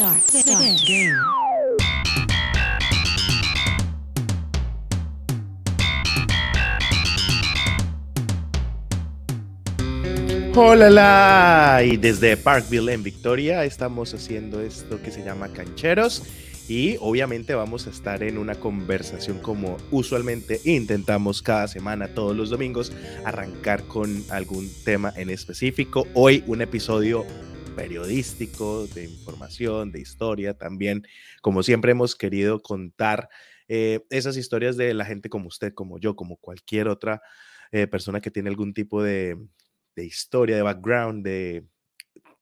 Start. Start. Game. Hola, y desde Parkville en Victoria estamos haciendo esto que se llama Cancheros y obviamente vamos a estar en una conversación como usualmente intentamos cada semana, todos los domingos, arrancar con algún tema en específico. Hoy un episodio periodístico, de información, de historia también. Como siempre hemos querido contar eh, esas historias de la gente como usted, como yo, como cualquier otra eh, persona que tiene algún tipo de de historia, de background, de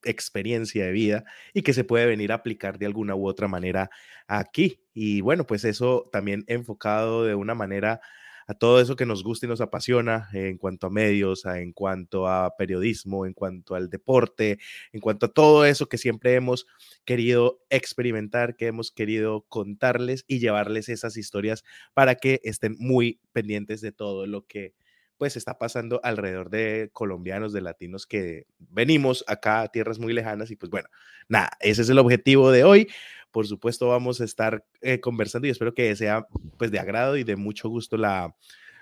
experiencia de vida y que se puede venir a aplicar de alguna u otra manera aquí. Y bueno, pues eso también enfocado de una manera a todo eso que nos gusta y nos apasiona en cuanto a medios, en cuanto a periodismo, en cuanto al deporte, en cuanto a todo eso que siempre hemos querido experimentar, que hemos querido contarles y llevarles esas historias para que estén muy pendientes de todo lo que pues está pasando alrededor de colombianos, de latinos que venimos acá a tierras muy lejanas y pues bueno, nada, ese es el objetivo de hoy. Por supuesto vamos a estar eh, conversando y espero que sea pues de agrado y de mucho gusto la,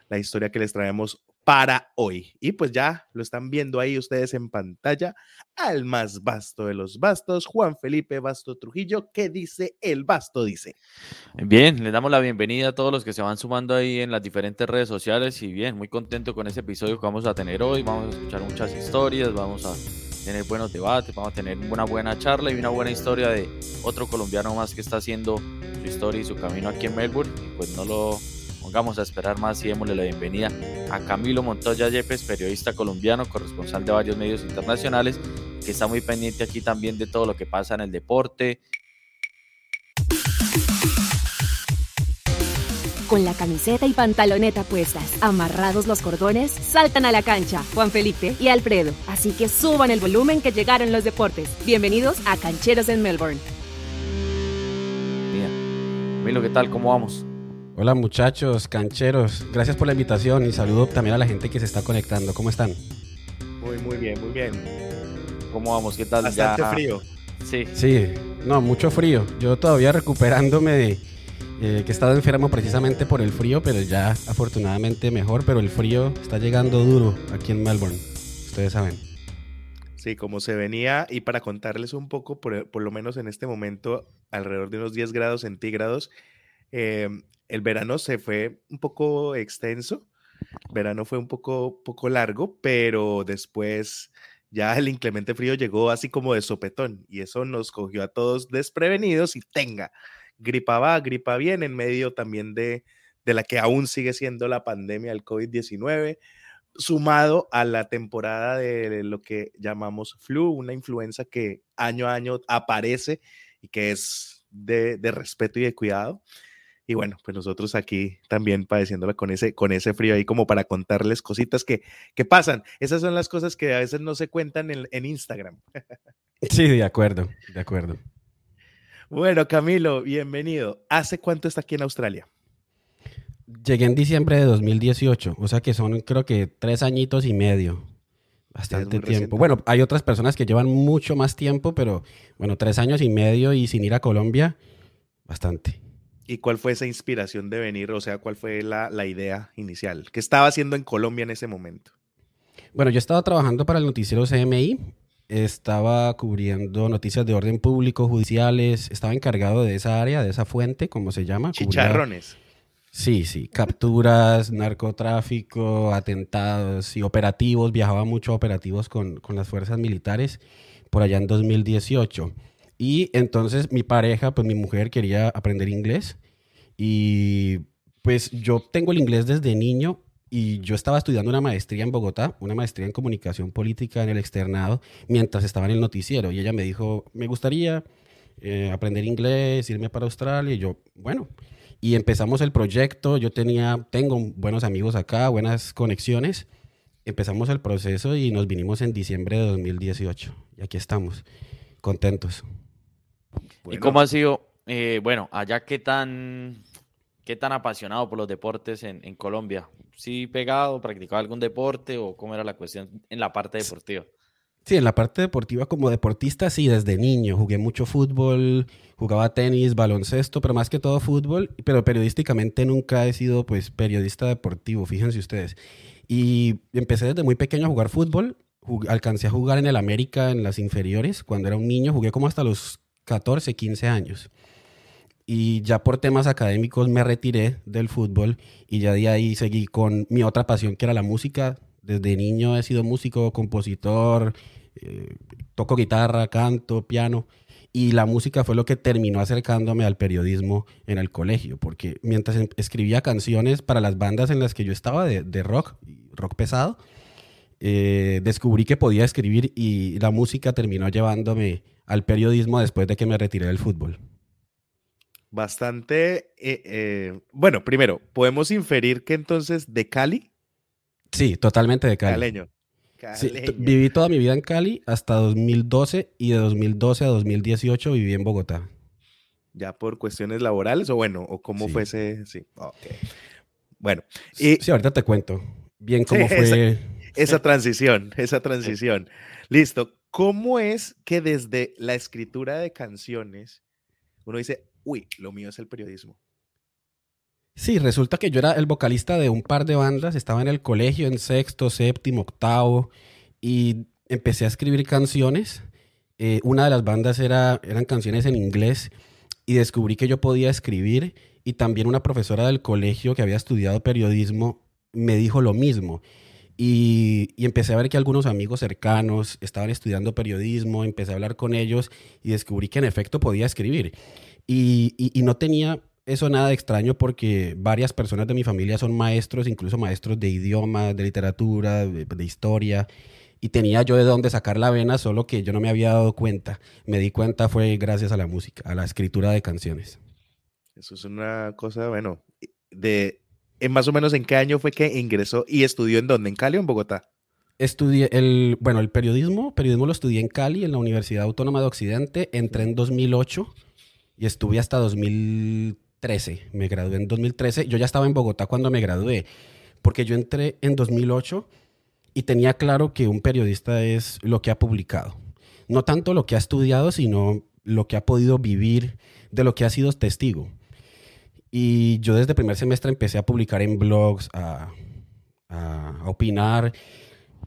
la historia que les traemos para hoy. Y pues ya lo están viendo ahí ustedes en pantalla al más vasto de los bastos, Juan Felipe Basto Trujillo. ¿Qué dice el basto? Dice. Bien, les damos la bienvenida a todos los que se van sumando ahí en las diferentes redes sociales y bien, muy contento con ese episodio que vamos a tener hoy. Vamos a escuchar muchas historias, vamos a tener buenos debates, vamos a tener una buena charla y una buena historia de otro colombiano más que está haciendo su historia y su camino aquí en Melbourne. Y pues no lo pongamos a esperar más y démosle la bienvenida a Camilo Montoya Yepes, periodista colombiano, corresponsal de varios medios internacionales, que está muy pendiente aquí también de todo lo que pasa en el deporte. Con la camiseta y pantaloneta puestas, amarrados los cordones, saltan a la cancha Juan Felipe y Alfredo. Así que suban el volumen que llegaron los deportes. Bienvenidos a Cancheros en Melbourne. Mira, Camilo, ¿qué tal? ¿Cómo vamos? Hola muchachos, cancheros, gracias por la invitación y saludo también a la gente que se está conectando. ¿Cómo están? Muy, muy bien, muy bien. ¿Cómo vamos? ¿Qué tal? Bastante frío. Sí. Sí, no, mucho frío. Yo todavía recuperándome de eh, que he estado enfermo precisamente por el frío, pero ya afortunadamente mejor, pero el frío está llegando duro aquí en Melbourne, ustedes saben. Sí, como se venía, y para contarles un poco, por, lo menos en este momento, alrededor de unos 10 grados centígrados, eh, el verano se fue un poco extenso, verano fue un poco, poco largo, pero después ya el inclemente frío llegó así como de sopetón y eso nos cogió a todos desprevenidos y tenga, gripa va, gripa bien en medio también de, de la que aún sigue siendo la pandemia del COVID-19, sumado a la temporada de lo que llamamos flu, una influenza que año a año aparece y que es de, de respeto y de cuidado. Y bueno, pues nosotros aquí también padeciéndola con ese, con ese frío ahí como para contarles cositas que, que pasan. Esas son las cosas que a veces no se cuentan en, en Instagram. Sí, de acuerdo, de acuerdo. Bueno, Camilo, bienvenido. ¿Hace cuánto está aquí en Australia? Llegué en diciembre de 2018, o sea que son creo que tres añitos y medio. Bastante tiempo. reciente. Bueno, hay otras personas que llevan mucho más tiempo, pero bueno, tres años y medio y sin ir a Colombia, bastante. ¿Y cuál fue esa inspiración de venir? O sea, ¿cuál fue la, la idea inicial? ¿Qué estaba haciendo en Colombia en ese momento? Bueno, yo estaba trabajando para el noticiero CMI, estaba cubriendo noticias de orden público, judiciales, estaba encargado de esa área, de esa fuente, como se llama. cubría- Chicharrones. Sí, sí, capturas, narcotráfico, atentados y operativos, viajaba mucho a operativos con, con las fuerzas militares por allá en 2018. Y entonces mi pareja, pues mi mujer quería aprender inglés y pues yo tengo el inglés desde niño y yo estaba estudiando una maestría en Bogotá, una maestría en comunicación política en el externado, mientras estaba en el noticiero. Y ella me dijo, me gustaría eh, aprender inglés, irme para Australia. Y yo, bueno, y empezamos el proyecto. Yo tenía, tengo buenos amigos acá, buenas conexiones. Empezamos el proceso y nos vinimos en diciembre de 2018. Y aquí estamos, contentos. ¿Y cómo ha sido, eh, bueno, allá qué tan, qué tan apasionado por los deportes en, en Colombia? ¿Sí pegado, practicaba algún deporte o cómo era la cuestión en la parte deportiva? Sí, en la parte deportiva como deportista, sí, desde niño. Jugué mucho fútbol, jugaba tenis, baloncesto, pero más que todo fútbol. Pero periodísticamente nunca he sido pues periodista deportivo, fíjense ustedes. Y empecé desde muy pequeño a jugar fútbol. alcancé a jugar en el América en las inferiores. Cuando era un niño jugué como hasta los 14, 15 años. Y ya por temas académicos me retiré del fútbol y ya de ahí seguí con mi otra pasión que era la música. Desde niño he sido músico, compositor, eh, toco guitarra, canto, piano. Y la música fue lo que terminó acercándome al periodismo en el colegio, porque mientras em, escribía canciones para las bandas en las que yo estaba de, de rock, rock pesado, eh, descubrí que podía escribir y la música terminó llevándome al periodismo después de que me retiré del fútbol. Bastante, eh, eh, bueno, primero, ¿podemos inferir que entonces de Cali? Sí, totalmente de Cali. Caleño. viví toda mi vida en Cali hasta 2012 y de 2012 a 2018 viví en Bogotá. ¿Ya por cuestiones laborales o bueno, o cómo fue ese? Sí, Bueno. Y, sí, ahorita te cuento bien cómo fue. Esa, transición, esa transición. Listo. ¿Cómo es que desde la escritura de canciones uno dice, uy, lo mío es el periodismo? Sí, resulta que yo era el vocalista de un par de bandas, estaba en el colegio en sexto, séptimo, octavo y empecé a escribir canciones. Eh, una de las bandas era, eran canciones en inglés y descubrí que yo podía escribir y también una profesora del colegio que había estudiado periodismo me dijo lo mismo. Y, empecé a ver que algunos amigos cercanos estaban estudiando periodismo, empecé a hablar con ellos y descubrí que en efecto podía escribir. Y, no tenía eso nada de extraño porque varias personas de mi familia son maestros, incluso maestros de idioma, de literatura, de, historia. Y tenía yo de dónde sacar la vena, solo que yo no me había dado cuenta. Me di cuenta fue gracias a la música, a la escritura de canciones. Eso es una cosa, bueno, de en más o menos en qué año fue que ingresó y estudió en dónde, en Cali o en Bogotá? Estudié el, bueno, el periodismo, periodismo lo estudié en Cali, en la Universidad Autónoma de Occidente, entré en 2008 y estuve hasta 2013, me gradué en 2013, yo ya estaba en Bogotá cuando me gradué, porque yo entré en 2008 y tenía claro que un periodista es lo que ha publicado, no tanto lo que ha estudiado, sino lo que ha podido vivir, de lo que ha sido testigo. Y yo desde primer semestre empecé a publicar en blogs, a, opinar.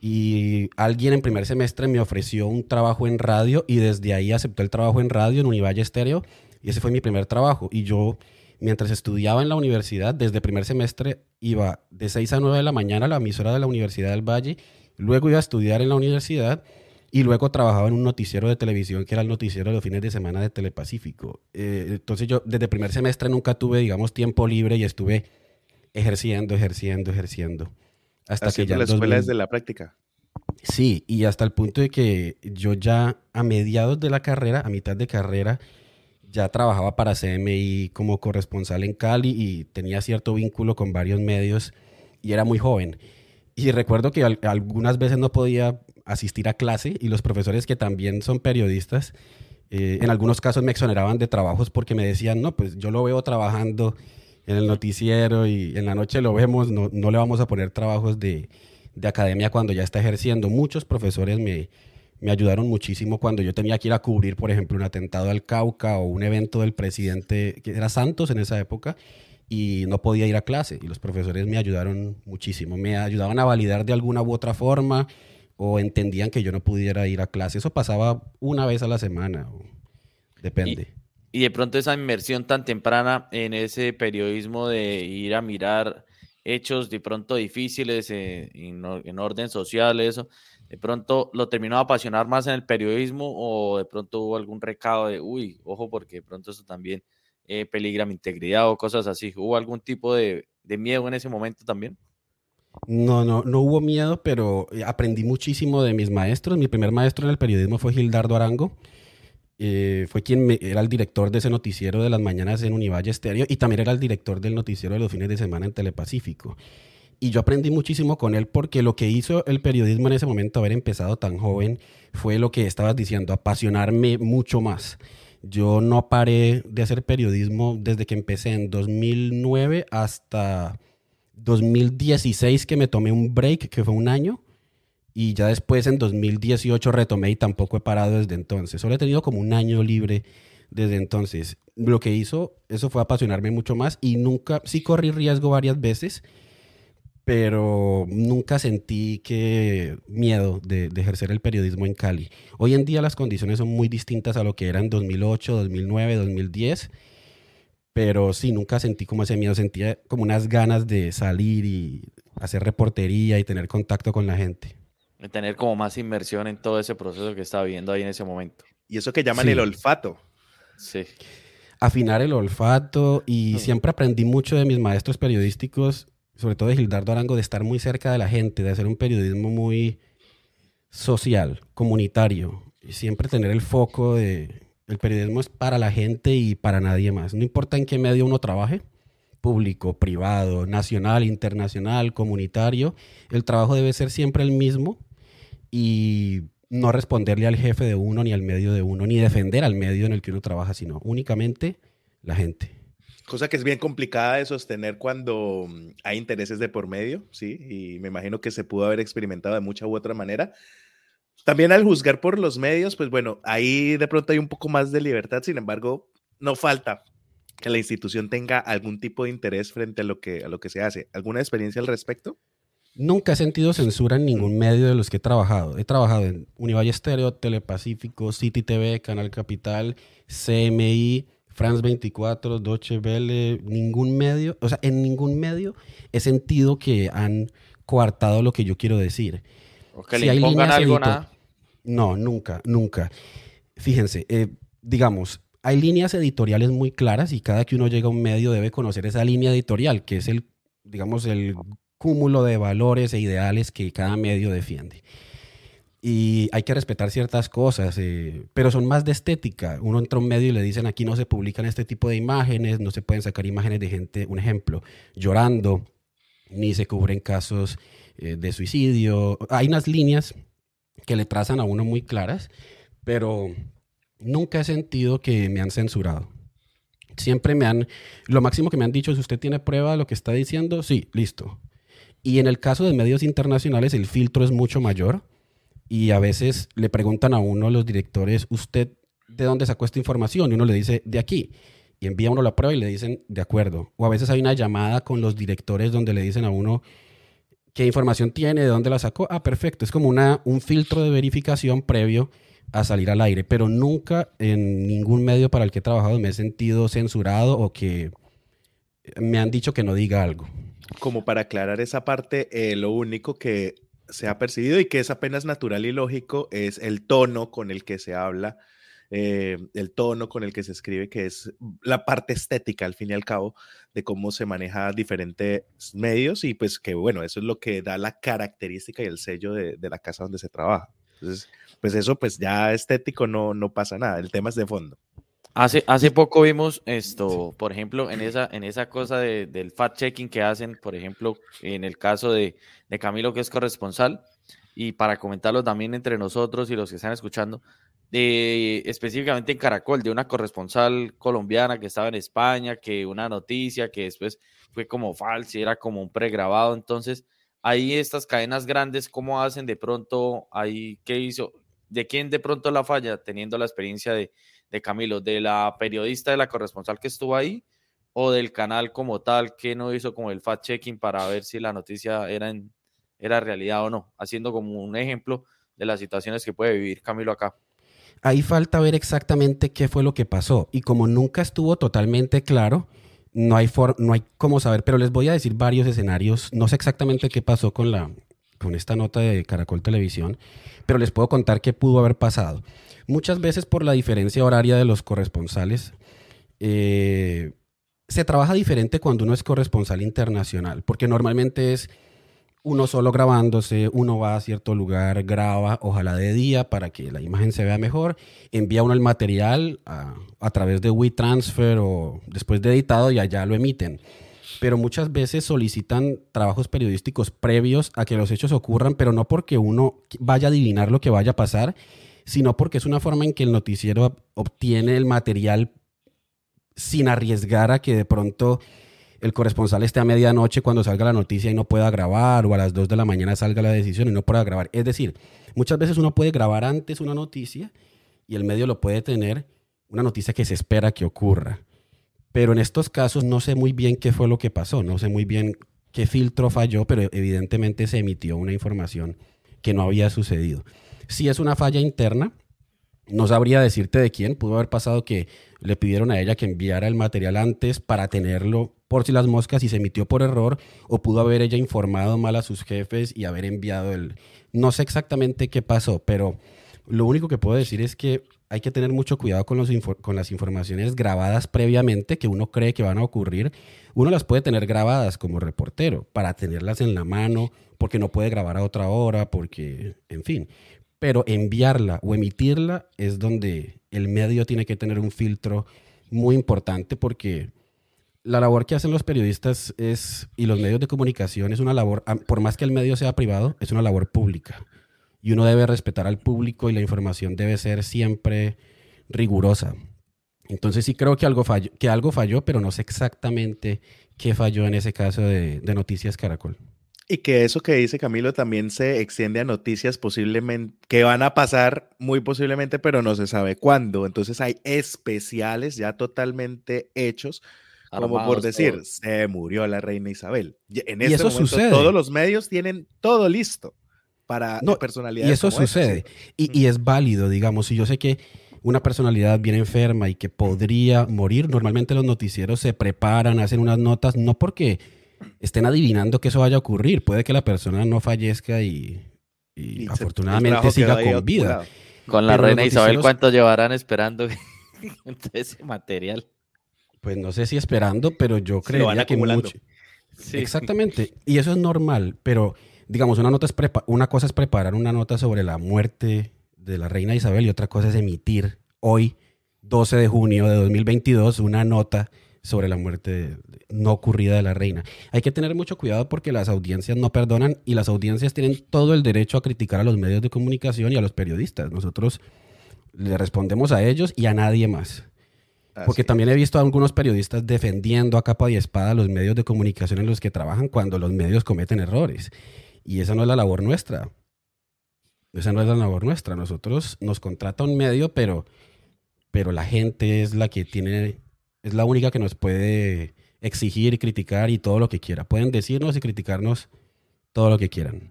Y alguien en primer semestre me ofreció un trabajo en radio y desde ahí acepté el trabajo en radio en Univalle Estéreo. Y ese fue mi primer trabajo. Y yo, mientras estudiaba en la universidad, desde primer semestre iba de 6 a 9 de la mañana a la emisora de la Universidad del Valle. Luego iba a estudiar en la universidad y luego trabajaba en un noticiero de televisión que era el noticiero de los fines de semana de Telepacífico. Eh, entonces yo desde primer semestre nunca tuve, digamos, tiempo libre y estuve ejerciendo, ejerciendo, ejerciendo. Hasta que ya... la escuela es de la práctica. Sí, y hasta el punto de que yo ya a mediados de la carrera, a mitad de carrera, ya trabajaba para CMI como corresponsal en Cali y tenía cierto vínculo con varios medios y era muy joven. Y recuerdo que algunas veces no podía asistir a clase y los profesores que también son periodistas, eh, en algunos casos me exoneraban de trabajos porque me decían, no, pues yo lo veo trabajando en el noticiero y en la noche lo vemos, no, no le vamos a poner trabajos de, de, academia cuando ya está ejerciendo. Muchos profesores me, me ayudaron muchísimo cuando yo tenía que ir a cubrir, por ejemplo, un atentado al Cauca o un evento del presidente, que era Santos en esa época, y no podía ir a clase. Y los profesores me ayudaron muchísimo, me ayudaban a validar de alguna u otra forma o entendían que yo no pudiera ir a clase. Eso pasaba una vez a la semana, depende. Y, de pronto esa inmersión tan temprana en ese periodismo de ir a mirar hechos de pronto difíciles eh, en, orden social, eso, de pronto lo terminó a apasionar más en el periodismo o de pronto hubo algún recado de, uy, ojo, porque de pronto eso también eh, peligra mi integridad o cosas así. ¿Hubo algún tipo de miedo en ese momento también? No, no, no hubo miedo, pero eh, aprendí muchísimo de mis maestros. Mi primer maestro en el periodismo fue Gildardo Arango. Eh, fue quien era el director de ese noticiero de las mañanas en Univalle Estéreo y también era el director del noticiero de los fines de semana en Telepacífico. Y yo aprendí muchísimo con él porque lo que hizo el periodismo en ese momento, haber empezado tan joven, fue lo que estabas diciendo, apasionarme mucho más. Yo no paré de hacer periodismo desde que empecé en 2009 hasta 2016 que me tomé un break, que fue un año, y ya después en 2018 retomé y tampoco he parado desde entonces. Solo he tenido como un año libre desde entonces. Lo que hizo, eso fue apasionarme mucho más y nunca, sí corrí riesgo varias veces, pero nunca sentí que miedo de, ejercer el periodismo en Cali. Hoy en día las condiciones son muy distintas a lo que eran 2008, 2009, 2010, pero sí, nunca sentí como ese miedo, sentía como unas ganas de salir y hacer reportería y tener contacto con la gente. De tener como más inmersión en todo ese proceso que estaba viviendo ahí en ese momento. Y eso que llaman el olfato. Sí. Afinar el olfato y mm. siempre aprendí mucho de mis maestros periodísticos, sobre todo de Gildardo Arango, de estar muy cerca de la gente, de hacer un periodismo muy social, comunitario. Y siempre tener el foco de el periodismo es para la gente y para nadie más. No importa en qué medio uno trabaje, público, privado, nacional, internacional, comunitario, el trabajo debe ser siempre el mismo y no responderle al jefe de uno, ni al medio de uno, ni defender al medio en el que uno trabaja, sino únicamente la gente. Cosa que es bien complicada de sostener cuando mm, hay intereses de por medio, ¿sí? Y me imagino que se pudo haber experimentado de mucha u otra manera. También al juzgar por los medios, pues bueno, ahí de pronto hay un poco más de libertad, sin embargo, no falta que la institución tenga algún tipo de interés frente a lo que, a lo que se hace. ¿Alguna experiencia al respecto? Nunca he sentido censura en ningún medio de los que he trabajado. He trabajado en Univalle Estéreo, Telepacífico, City TV, Canal Capital, CMI, France 24, Deutsche Welle, ningún medio, o sea, en ningún medio he sentido que han coartado lo que yo quiero decir. O que le impongan algo, nada. No, nunca, nunca. Fíjense, eh, digamos, hay líneas editoriales muy claras y cada que uno llega a un medio debe conocer esa línea editorial, que es el, digamos, el cúmulo de valores e ideales que cada medio defiende. Y hay que respetar ciertas cosas, eh, pero son más de estética. Uno entra a un medio y le dicen aquí no se publican este tipo de imágenes, no se pueden sacar imágenes de gente, un ejemplo, llorando, ni se cubren casos eh, de suicidio. Hay unas líneas que le trazan a uno muy claras, pero nunca he sentido que me han censurado. Siempre me han, lo máximo que me han dicho es, ¿usted tiene prueba de lo que está diciendo? Sí, listo. Y en el caso de medios internacionales el filtro es mucho mayor y a veces le preguntan a uno los directores, ¿usted de dónde sacó esta información? Y uno le dice, de aquí. Y envía uno la prueba y le dicen, de acuerdo. O a veces hay una llamada con los directores donde le dicen a uno, ¿qué información tiene? ¿De dónde la sacó? Ah, perfecto. Es como una, un filtro de verificación previo a salir al aire, pero nunca en ningún medio para el que he trabajado me he sentido censurado o que me han dicho que no diga algo como para aclarar esa parte, eh, lo único que se ha percibido y que es apenas natural y lógico es el tono con el que se habla, eh, el tono con el que se escribe, que es la parte estética, al fin y al cabo, de cómo se maneja diferentes medios y pues que bueno, eso es lo que da la característica y el sello de, de la casa donde se trabaja. Entonces, pues eso pues ya estético no, no pasa nada, el tema es de fondo. Hace, hace poco vimos esto, por ejemplo, en esa, en esa cosa del fact-checking que hacen, por ejemplo, en el caso de, Camilo, que es corresponsal, y para comentarlo también entre nosotros y los que están escuchando, específicamente en Caracol, de una corresponsal colombiana que estaba en España, que una noticia que después fue como falsa y era como un pregrabado. Entonces, ahí estas cadenas grandes, ¿cómo hacen de pronto ahí qué hizo? ¿De quién de pronto la falla? Teniendo la experiencia de de Camilo, de la periodista, de la corresponsal que estuvo ahí, o del canal como tal que no hizo como el fact-checking para ver si la noticia era, en, era realidad o no, haciendo como un ejemplo de las situaciones que puede vivir Camilo acá. Ahí falta ver exactamente qué fue lo que pasó y como nunca estuvo totalmente claro, no hay, no hay cómo saber, pero les voy a decir varios escenarios, no sé exactamente qué pasó con, la, con esta nota de Caracol Televisión, pero les puedo contar qué pudo haber pasado. Muchas veces por la diferencia horaria de los corresponsales, eh, se trabaja diferente cuando uno es corresponsal internacional, porque normalmente es uno solo grabándose, uno va a cierto lugar, graba, ojalá de día para que la imagen se vea mejor, envía uno el material a, a través de WeTransfer o después de editado y allá lo emiten. Pero muchas veces solicitan trabajos periodísticos previos a que los hechos ocurran, pero no porque uno vaya a adivinar lo que vaya a pasar, sino porque es una forma en que el noticiero obtiene el material sin arriesgar a que de pronto el corresponsal esté a medianoche cuando salga la noticia y no pueda grabar, o a las 2 de la mañana salga la decisión y no pueda grabar. Es decir, muchas veces uno puede grabar antes una noticia y el medio lo puede tener, una noticia que se espera que ocurra. Pero en estos casos no sé muy bien qué fue lo que pasó, no sé muy bien qué filtro falló, pero evidentemente se emitió una información que no había sucedido. Si es una falla interna, no sabría decirte de quién, pudo haber pasado que le pidieron a ella que enviara el material antes para tenerlo por si las moscas y se emitió por error, o pudo haber ella informado mal a sus jefes y haber enviado el... No sé exactamente qué pasó, pero lo único que puedo decir es que hay que tener mucho cuidado con, los con las informaciones grabadas previamente que uno cree que van a ocurrir. Uno las puede tener grabadas como reportero para tenerlas en la mano, porque no puede grabar a otra hora, porque, en fin. Pero enviarla o emitirla es donde el medio tiene que tener un filtro muy importante porque la labor que hacen los periodistas es, y los medios de comunicación es una labor, por más que el medio sea privado, es una labor pública y uno debe respetar al público y la información debe ser siempre rigurosa. Entonces sí creo que algo falló, que algo falló pero no sé exactamente qué falló en ese caso de, de Noticias Caracol. Y que eso que dice Camilo también se extiende a noticias posiblemente que van a pasar muy posiblemente, pero no se sabe cuándo. Entonces hay especiales ya totalmente hechos, como por decir, se murió la reina Isabel. En este eso momento sucede. todos los medios tienen todo listo para no, personalidades. Y eso sucede. y, es válido, digamos. Y yo sé que una personalidad bien enferma y que podría morir, normalmente los noticieros se preparan, hacen unas notas, no porque estén adivinando que eso vaya a ocurrir. Puede que la persona no fallezca y, afortunadamente siga con vida. Con la reina Isabel, ¿cuánto llevarán esperando ese material? Pues no sé si esperando, pero yo creo que mucho. Exactamente. Y eso es normal, pero digamos, una, nota es una cosa es preparar una nota sobre la muerte de la reina Isabel y otra cosa es emitir hoy, 12 de junio de 2022, una nota sobre la muerte no ocurrida de la reina. Hay que tener mucho cuidado porque las audiencias no perdonan y las audiencias tienen todo el derecho a criticar a los medios de comunicación y a los periodistas. Nosotros le respondemos a ellos y a nadie más. Porque también he visto a algunos periodistas defendiendo a capa y espada los medios de comunicación en los que trabajan cuando los medios cometen errores. Y esa no es la labor nuestra. Esa no es la labor nuestra. Nosotros nos contrata un medio, pero, pero la gente es la que tiene, es la única que nos puede exigir y criticar y todo lo que quiera. Pueden decirnos y criticarnos todo lo que quieran.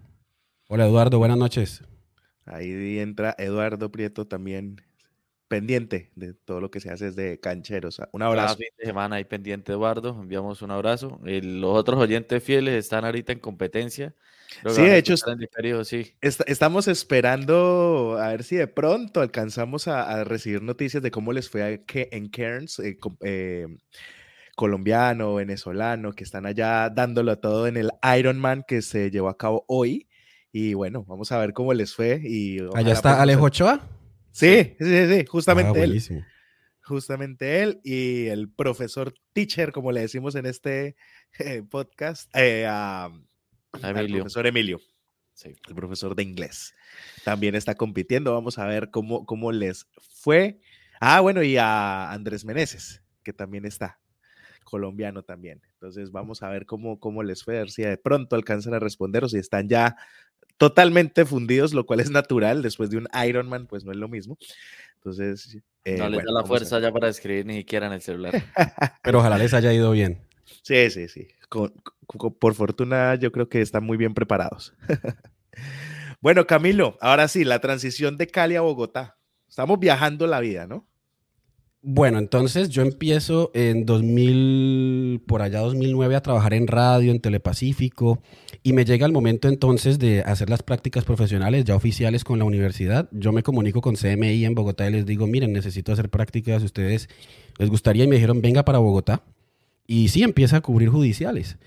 Hola Eduardo, buenas noches. Ahí entra Eduardo Prieto también pendiente de todo lo que se hace desde Cancheros. Un abrazo. fin de semana ahí pendiente, Eduardo. Enviamos un abrazo. los otros oyentes fieles están ahorita en competencia sí, de hecho, estamos esperando a ver si de pronto alcanzamos a, recibir noticias de cómo les fue en Cairns, eh, eh, colombiano, venezolano, que están allá dándolo todo en el Ironman que se llevó a cabo hoy. Y bueno, vamos a ver cómo les fue. Y ¿Allá está Alejo Ochoa? Sí, sí, sí, justamente ah, él. Justamente él y el profesor teacher, como le decimos en este eh, podcast, a el profesor Emilio. El profesor de inglés. También está compitiendo. Vamos a ver cómo, cómo les fue. Ah, bueno, y a Andrés Meneses, que también está. Colombiano también. Entonces vamos a ver cómo, cómo les fue, a ver si de pronto alcanzan a responder o si están ya totalmente fundidos, lo cual es natural. Después de un Ironman, pues no es lo mismo. Entonces. Eh, no les da la fuerza ya para escribir ni siquiera en el celular. Pero ojalá les haya ido bien. Sí, sí, sí. por fortuna yo creo que están muy bien preparados. bueno, Camilo, ahora sí, la transición de Cali a Bogotá. Estamos viajando la vida, ¿no? Bueno, entonces yo empiezo en 2000, por allá 2009 a trabajar en radio, en Telepacífico, y me llega el momento entonces de hacer las prácticas profesionales ya oficiales con la universidad. Yo me comunico con CMI en Bogotá y les digo, miren, necesito hacer prácticas, ustedes les gustaría, y me dijeron, venga para Bogotá. Y sí, empieza a cubrir judiciales.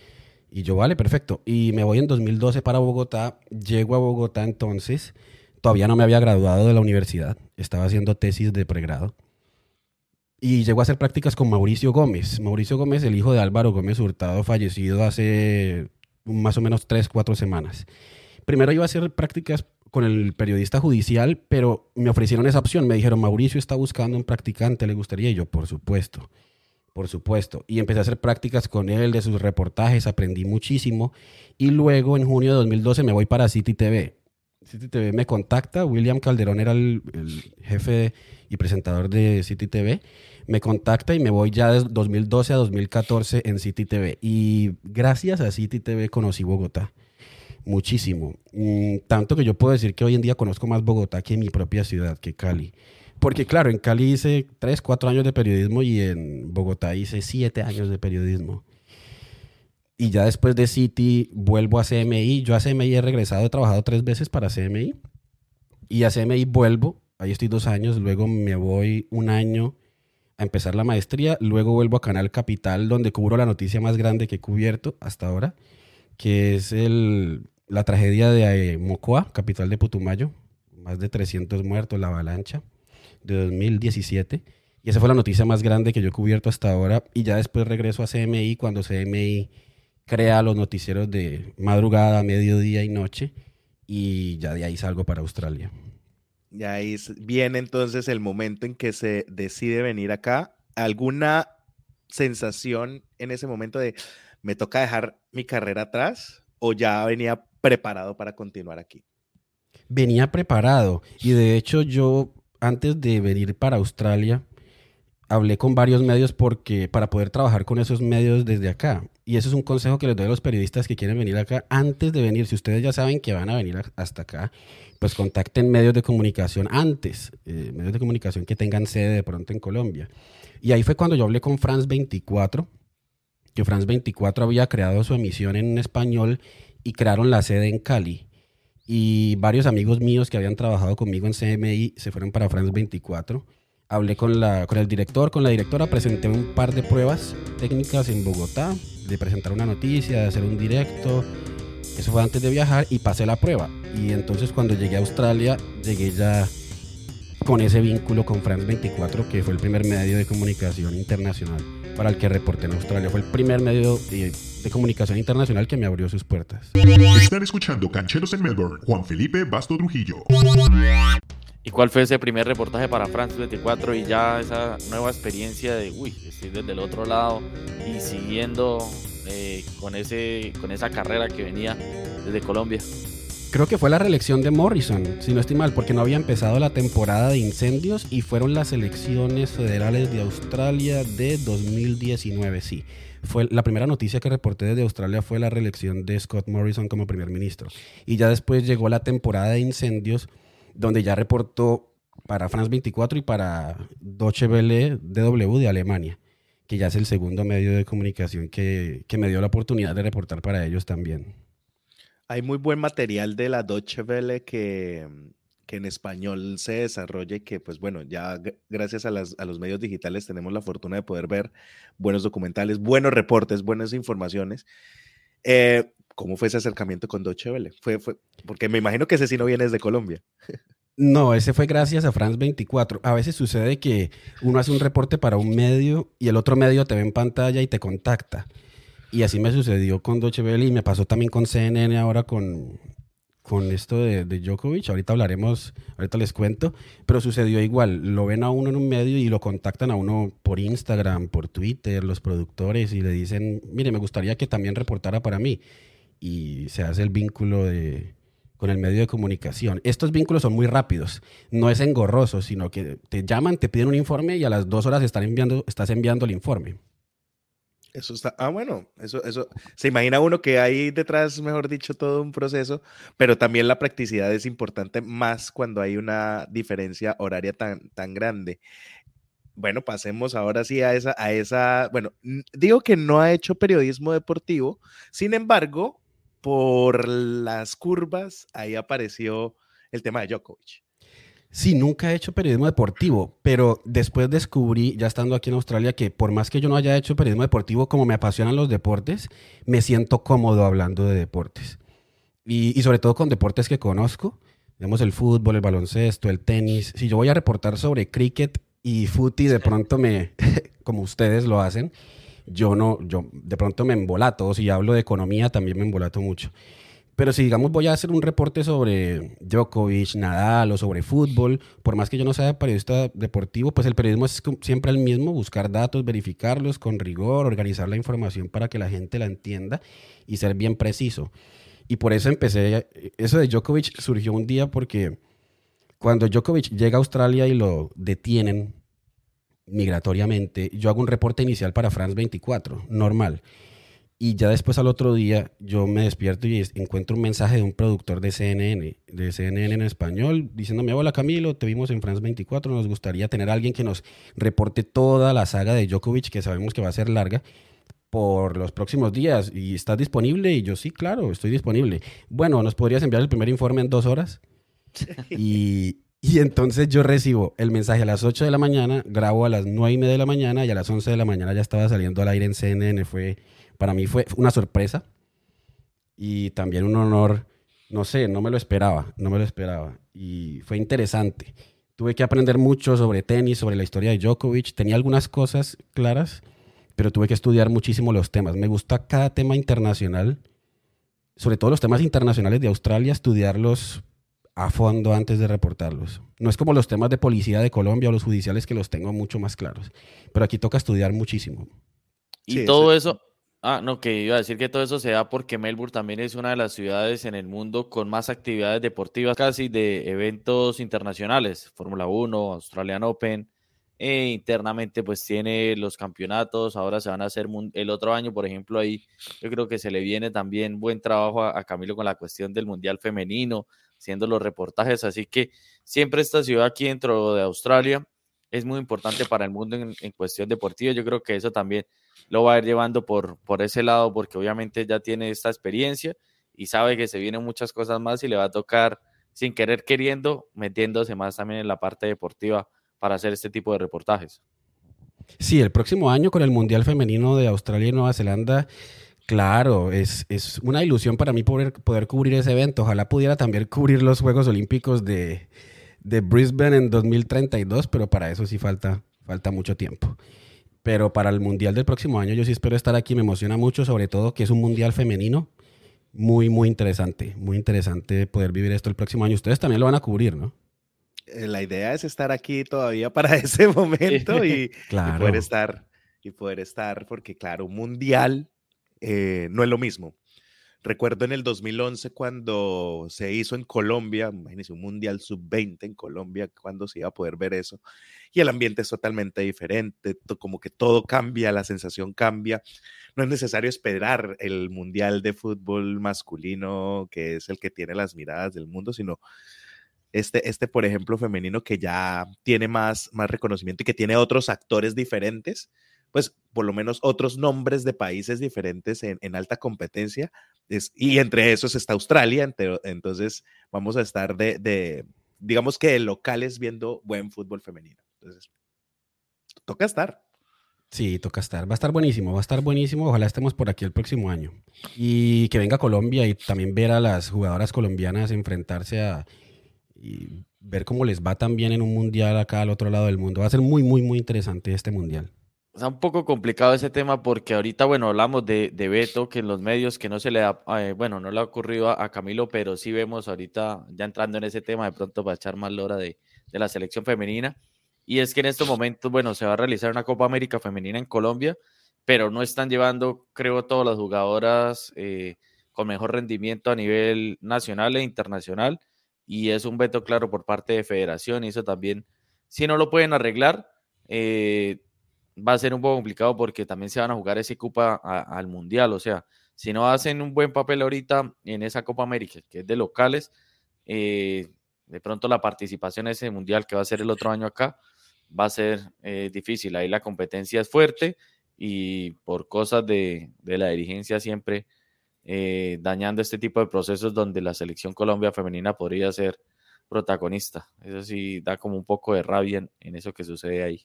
Y yo, vale, perfecto. Y me voy en 2012 para Bogotá. Llego a Bogotá entonces. Todavía no me había graduado de la universidad. Estaba haciendo tesis de pregrado. Y llego a hacer prácticas con Mauricio Gómez. Mauricio Gómez, el hijo de Álvaro Gómez Hurtado, fallecido hace más o menos tres, cuatro semanas. Primero iba a hacer prácticas con el periodista judicial, pero me ofrecieron esa opción. Me dijeron, Mauricio está buscando un practicante, ¿le gustaría? Y yo, por supuesto por supuesto. Y empecé a hacer prácticas con él, de sus reportajes, aprendí muchísimo. Y luego en junio de 2012 me voy para City TV. City TV me contacta, William Calderón era el, jefe y presentador de City TV. Me contacta y me voy ya de 2012 a 2014 en City TV. Y gracias a City TV conocí Bogotá muchísimo. Mm, tanto que yo puedo decir que hoy en día conozco más Bogotá que mi propia ciudad, que Cali. Porque claro, en Cali hice 3, 4 años de periodismo y en Bogotá hice 7 años de periodismo. Y ya después de City vuelvo a CMI. Yo a CMI he regresado, he trabajado tres veces para CMI. Y a CMI vuelvo, ahí estoy dos años, luego me voy un año a empezar la maestría, luego vuelvo a Canal Capital, donde cubro la noticia más grande que he cubierto hasta ahora, que es el, la tragedia de eh, Mocoa, capital de Putumayo, más de 300 muertos, la avalancha de 2017. Y esa fue la noticia más grande que yo he cubierto hasta ahora. Y ya después regreso a CMI cuando CMI crea los noticieros de madrugada, mediodía y noche. Y ya de ahí salgo para Australia. Y ahí viene entonces el momento en que se decide venir acá. ¿Alguna sensación en ese momento de me toca dejar mi carrera atrás o ya venía preparado para continuar aquí? Venía preparado y de hecho yo antes de venir para Australia, hablé con varios medios porque para poder trabajar con esos medios desde acá. Y eso es un consejo que les doy a los periodistas que quieren venir acá antes de venir. Si ustedes ya saben que van a venir hasta acá, pues contacten medios de comunicación antes, eh, medios de comunicación que tengan sede de pronto en Colombia. Y ahí fue cuando yo hablé con France 24, que France 24 había creado su emisión en español y crearon la sede en Cali y varios amigos míos que habían trabajado conmigo en CMI se fueron para France 24. Hablé con, la, con el director, con la directora, presenté un par de pruebas técnicas en Bogotá, de presentar una noticia, de hacer un directo. Eso fue antes de viajar y pasé la prueba. Y entonces cuando llegué a Australia, llegué ya con ese vínculo con France 24, que fue el primer medio de comunicación internacional para el que reporté en Australia. Fue el primer medio de, comunicación internacional que me abrió sus puertas. Están escuchando Cancheros en Melbourne, Juan Felipe Basto Trujillo. ¿Y cuál fue ese primer reportaje para France 24 y ya esa nueva experiencia de, uy, estoy desde el otro lado y siguiendo eh, con, ese, con esa carrera que venía desde Colombia? Creo que fue la reelección de Morrison, si no estoy mal, porque no había empezado la temporada de incendios y fueron las elecciones federales de Australia de 2019, sí. Fue la primera noticia que reporté desde Australia fue la reelección de Scott Morrison como primer ministro. Y ya después llegó la temporada de incendios, donde ya reportó para France 24 y para Deutsche Welle DW de Alemania, que ya es el segundo medio de comunicación que, que me dio la oportunidad de reportar para ellos también. Hay muy buen material de la Deutsche Welle que, que en español se desarrolle, que pues bueno, ya gracias a, los medios digitales tenemos la fortuna de poder ver buenos documentales, buenos reportes, buenas informaciones. Eh, ¿Cómo fue ese acercamiento con Deutsche Welle? Fue, fue, porque me imagino que ese sí no viene desde Colombia. No, ese fue gracias a France 24. A veces sucede que uno hace un reporte para un medio y el otro medio te ve en pantalla y te contacta. Y así me sucedió con Deutsche Welle y me pasó también con CNN ahora con, con esto de, de, Djokovic. Ahorita hablaremos, ahorita les cuento, pero sucedió igual. Lo ven a uno en un medio y lo contactan a uno por Instagram, por Twitter, los productores, y le dicen, mire, me gustaría que también reportara para mí. Y se hace el vínculo de, con el medio de comunicación. Estos vínculos son muy rápidos, no es engorroso, sino que te llaman, te piden un informe y a las dos horas están enviando, estás enviando el informe. Eso está, ah, bueno, eso, eso, se imagina uno que hay detrás, mejor dicho, todo un proceso, pero también la practicidad es importante más cuando hay una diferencia horaria tan, tan grande. Bueno, pasemos ahora sí a esa, a esa, bueno, digo que no ha hecho periodismo deportivo, sin embargo, por las curvas, ahí apareció el tema de Djokovic. Sí, nunca he hecho periodismo deportivo, pero después descubrí, ya estando aquí en Australia, que por más que yo no haya hecho periodismo deportivo, como me apasionan los deportes, me siento cómodo hablando de deportes. Y, sobre todo con deportes que conozco, digamos el fútbol, el baloncesto, el tenis. Si yo voy a reportar sobre cricket y fútbol, de pronto me, como ustedes lo hacen, yo no, yo de pronto me embolato. Si hablo de economía, también me embolato mucho Pero si, digamos, voy a hacer un reporte sobre Djokovic, Nadal o sobre fútbol, por más que yo no sea periodista deportivo, pues el periodismo es siempre el mismo, buscar datos, verificarlos con rigor, organizar la información para que la gente la entienda y ser bien preciso. Y por eso empecé, eso de Djokovic surgió un día porque cuando Djokovic llega a Australia y lo detienen migratoriamente, yo hago un reporte inicial para France 24, normal. Y ya después al otro día yo me despierto y encuentro un mensaje de un productor de CNN, de CNN en español, diciéndome, hola Camilo, te vimos en France 24, nos gustaría tener a alguien que nos reporte toda la saga de Djokovic, que sabemos que va a ser larga, por los próximos días. ¿Y estás disponible? Y yo, sí, claro, estoy disponible. Bueno, ¿nos podrías enviar el primer informe en dos horas? y, y entonces yo recibo el mensaje a las 8 de la mañana, grabo a las 9 y media de la mañana y a las 11 de la mañana ya estaba saliendo al aire en CNN. Fue para mí fue una sorpresa y también un honor, no sé, no me lo esperaba, no me lo esperaba. Y fue interesante. Tuve que aprender mucho sobre tenis, sobre la historia de Djokovic. Tenía algunas cosas claras, pero tuve que estudiar muchísimo los temas. Me gusta cada tema internacional, sobre todo los temas internacionales de Australia, estudiarlos a fondo antes de reportarlos. No es como los temas de policía de Colombia o los judiciales que los tengo mucho más claros, pero aquí toca estudiar muchísimo. Y todo eso, Ah, no, que iba a decir que todo eso se da porque Melbourne también es una de las ciudades en el mundo con más actividades deportivas, casi de eventos internacionales, Fórmula 1, Australian Open, e internamente pues tiene los campeonatos, ahora se van a hacer el otro año, por ejemplo, ahí yo creo que se le viene también buen trabajo a, Camilo con la cuestión del Mundial Femenino, haciendo los reportajes, así que siempre esta ciudad aquí dentro de Australia es muy importante para el mundo en, en cuestión deportiva, yo creo que eso también lo va a ir llevando por, por ese lado porque obviamente ya tiene esta experiencia y sabe que se vienen muchas cosas más y le va a tocar sin querer queriendo metiéndose más también en la parte deportiva para hacer este tipo de reportajes. Sí, el próximo año con el Mundial Femenino de Australia y Nueva Zelanda, claro, es, es una ilusión para mí poder, poder cubrir ese evento. Ojalá pudiera también cubrir los Juegos Olímpicos de, de Brisbane en 2032, pero para eso sí falta, falta mucho tiempo. Pero para el Mundial del próximo año yo sí espero estar aquí, me emociona mucho, sobre todo que es un Mundial femenino. Muy, muy interesante, muy interesante poder vivir esto el próximo año. Ustedes también lo van a cubrir, ¿no? Eh, la idea es estar aquí todavía para ese momento y, poder estar, y poder estar, porque claro, un mundial eh, no es lo mismo. Recuerdo en el 2011 cuando se hizo en Colombia, imagínense un Mundial Sub-20 en Colombia, cuando se iba a poder ver eso. Y el ambiente es totalmente diferente, como que todo cambia, la sensación cambia. No es necesario esperar el Mundial de Fútbol masculino, que es el que tiene las miradas del mundo, sino este, este por ejemplo, femenino que ya tiene más, más reconocimiento y que tiene otros actores diferentes pues por lo menos otros nombres de países diferentes en, alta competencia, es, y entre esos está Australia, entonces vamos a estar de, digamos que de locales viendo buen fútbol femenino. Entonces, toca estar. Sí, toca estar. Va a estar buenísimo, va a estar buenísimo. Ojalá estemos por aquí el próximo año. Y que venga Colombia y también ver a las jugadoras colombianas enfrentarse a y ver cómo les va también en un mundial acá al otro lado del mundo. Va a ser muy, muy, muy interesante este mundial. Está un poco complicado ese tema porque ahorita, bueno, hablamos de, de Beto, que en los medios que no se le da, eh, bueno, no le ha ocurrido a, Camilo, pero sí vemos ahorita, ya entrando en ese tema, de pronto va a echar más lora de, de la selección femenina. Y es que en estos momentos, bueno, se va a realizar una Copa América femenina en Colombia, pero no están llevando, creo, todas las jugadoras eh, con mejor rendimiento a nivel nacional e internacional. Y es un veto claro por parte de Federación y eso también, si no lo pueden arreglar, eh, va a ser un poco complicado porque también se van a jugar ese Copa al Mundial. O sea, si no hacen un buen papel ahorita en esa Copa América, que es de locales, eh, de pronto la participación en ese Mundial que va a ser el otro año acá va a ser eh, difícil. Ahí la competencia es fuerte y por cosas de, la dirigencia siempre eh, dañando este tipo de procesos donde la selección Colombia femenina podría ser protagonista. Eso sí da como un poco de rabia en eso que sucede ahí.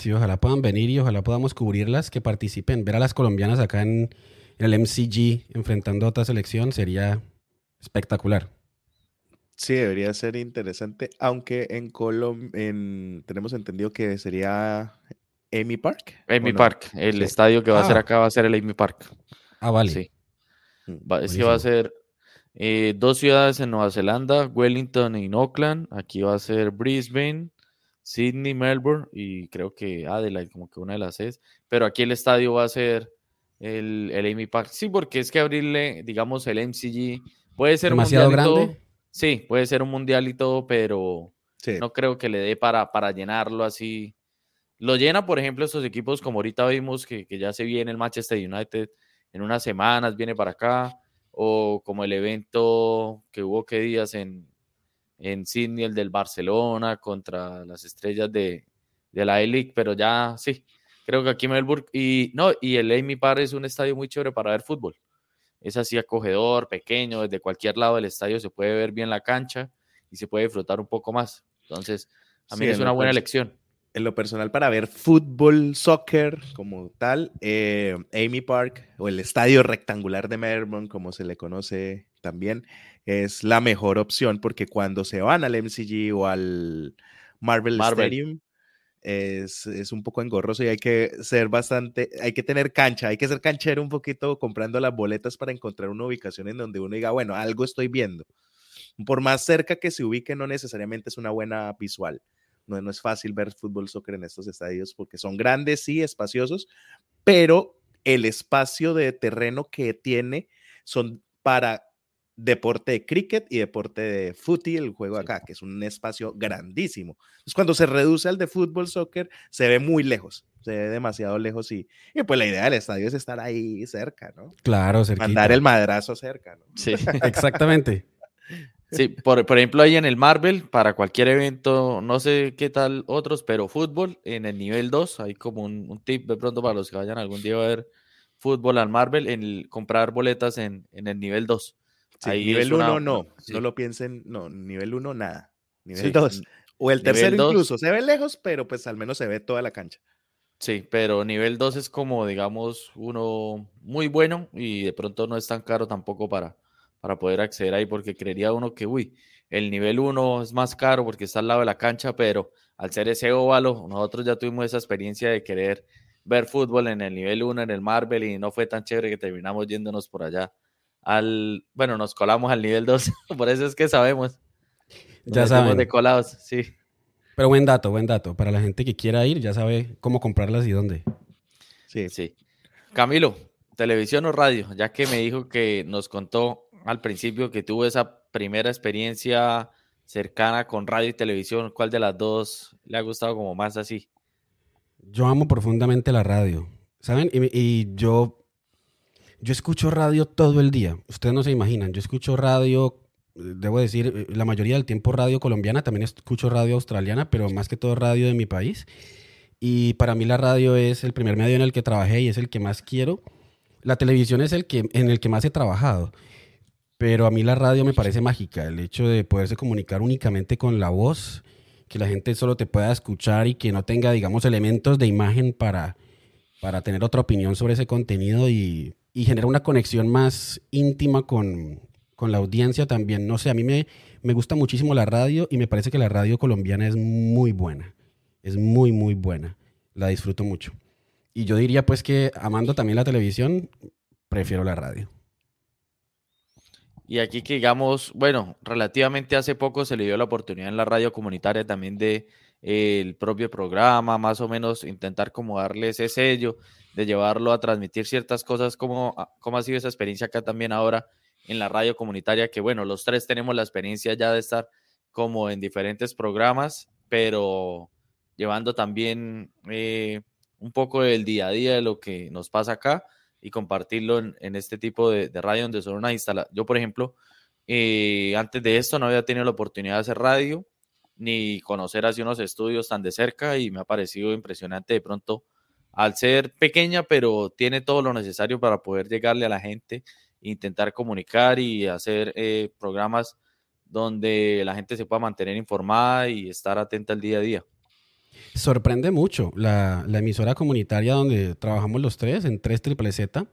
Sí, ojalá puedan venir y ojalá podamos cubrirlas, que participen. Ver a las colombianas acá en, el MCG enfrentando a otra selección sería espectacular. Sí, debería ser interesante, aunque en Colombia tenemos entendido que sería Amy Park. Amy Park, el estadio que va a ser ah. acá va a ser el Amy Park. Ah, vale. Sí. Va- es que va a ser eh, dos ciudades en Nueva Zelanda, Wellington y Auckland. Aquí va a ser Brisbane, Sydney, Melbourne y creo que Adelaide, como que una de las es. Pero aquí el estadio va a ser el, el Amy Park. Sí, porque es que abrirle, digamos, el MCG puede ser Demasiado un mundial y todo. grande. Sí, puede ser un mundial y todo, pero Sí. no creo que le dé para, para llenarlo así. Lo llena, por ejemplo, estos equipos como ahorita vimos que, que ya se viene el Manchester United en unas semanas, viene para acá, o como el evento que hubo que días en, en Sydney, el del Barcelona contra las estrellas de, de la E-League, pero ya sí, creo que aquí en Melbourne, y no, y el Amy Park es un estadio muy chévere para ver fútbol. Es así acogedor, pequeño, desde cualquier lado del estadio se puede ver bien la cancha y se puede disfrutar un poco más. Entonces, a mí Sí, es una buena pers- elección. En lo personal, para ver fútbol, soccer como tal, eh, Amy Park o el estadio rectangular de Melbourne, como se le conoce también, es la mejor opción porque cuando se van al MCG o al Marvel, Marvel. Stadium es, es un poco engorroso y hay que ser bastante, hay que tener cancha, hay que ser canchero un poquito comprando las boletas para encontrar una ubicación en donde uno diga, bueno, algo estoy viendo. Por más cerca que se ubique, no necesariamente es una buena visual. No, no es fácil ver fútbol, soccer en estos estadios porque son grandes, sí, espaciosos, pero el espacio de terreno que tiene son para deporte de cricket y deporte de footy, el juego Sí. acá, que es un espacio grandísimo. Entonces, cuando se reduce al de fútbol, soccer, se ve muy lejos, se ve demasiado lejos y, y pues la idea del estadio es estar ahí cerca, ¿no? Claro, cerquita. Mandar el madrazo cerca, ¿no? Sí. Exactamente. Sí, por, por ejemplo, ahí en el Marvel, para cualquier evento, no sé qué tal otros, pero fútbol en el nivel 2, hay como un, un tip de pronto para los que vayan algún día a ver fútbol al Marvel, en el- comprar boletas en, en el nivel 2. Sí, Ahí nivel es una- 1 no, sí. no lo piensen, no, nivel 1 nada. Nivel Sí, 2 o el nivel tercero dos. incluso, se ve lejos, pero pues al menos se ve toda la cancha. Sí, pero nivel 2 es como, digamos, uno muy bueno y de pronto no es tan caro tampoco para, para poder acceder ahí, porque creería uno que, uy, el nivel 1 es más caro porque está al lado de la cancha, pero al ser ese óvalo, nosotros ya tuvimos esa experiencia de querer ver fútbol en el nivel 1, en el Marvel, y no fue tan chévere que terminamos yéndonos por allá al, bueno, nos colamos al nivel 2, por eso es que sabemos. Ya saben. de colados, sí. Pero buen dato, buen dato. Para la gente que quiera ir, ya sabe cómo comprarlas y dónde. Sí, Sí. Camilo, televisión o radio, ya que me dijo que nos contó al principio que tuvo esa primera experiencia cercana con radio y televisión, ¿cuál de las dos le ha gustado como más así? Yo amo profundamente la radio, ¿saben? Y, yo, yo escucho radio todo el día. Ustedes no se imaginan. Yo escucho radio, debo decir, la mayoría del tiempo radio colombiana, también escucho radio australiana, pero más que todo radio de mi país. Y para mí la radio es el primer medio en el que trabajé y es el que más quiero. La televisión es el que, en el que más he trabajado. Pero a mí la radio me parece mágica. El hecho de poderse comunicar únicamente con la voz, que la gente solo te pueda escuchar y que no tenga, digamos, elementos de imagen para, para tener otra opinión sobre ese contenido y, y generar una conexión más íntima con, con la audiencia también. No sé, a mí me, me gusta muchísimo la radio y me parece que la radio colombiana es muy buena. Es muy, muy buena. La disfruto mucho. Y yo diría pues que amando también la televisión, prefiero la radio. Y aquí que digamos, bueno, relativamente hace poco se le dio la oportunidad en la radio comunitaria también de eh, el propio programa, más o menos intentar como darle ese sello, de llevarlo a transmitir ciertas cosas, como cómo ha sido esa experiencia acá también ahora en la radio comunitaria, que bueno, los tres tenemos la experiencia ya de estar como en diferentes programas, pero llevando también eh, un poco del día a día de lo que nos pasa acá y compartirlo en, este tipo de, radio donde son una instalación. Yo, por ejemplo, eh, antes de esto no había tenido la oportunidad de hacer radio ni conocer así unos estudios tan de cerca y me ha parecido impresionante de pronto al ser pequeña, pero tiene todo lo necesario para poder llegarle a la gente, intentar comunicar y hacer eh, programas donde la gente se pueda mantener informada y estar atenta al día a día. Sorprende mucho la, la emisora comunitaria donde trabajamos los tres, en 3 Triple Z.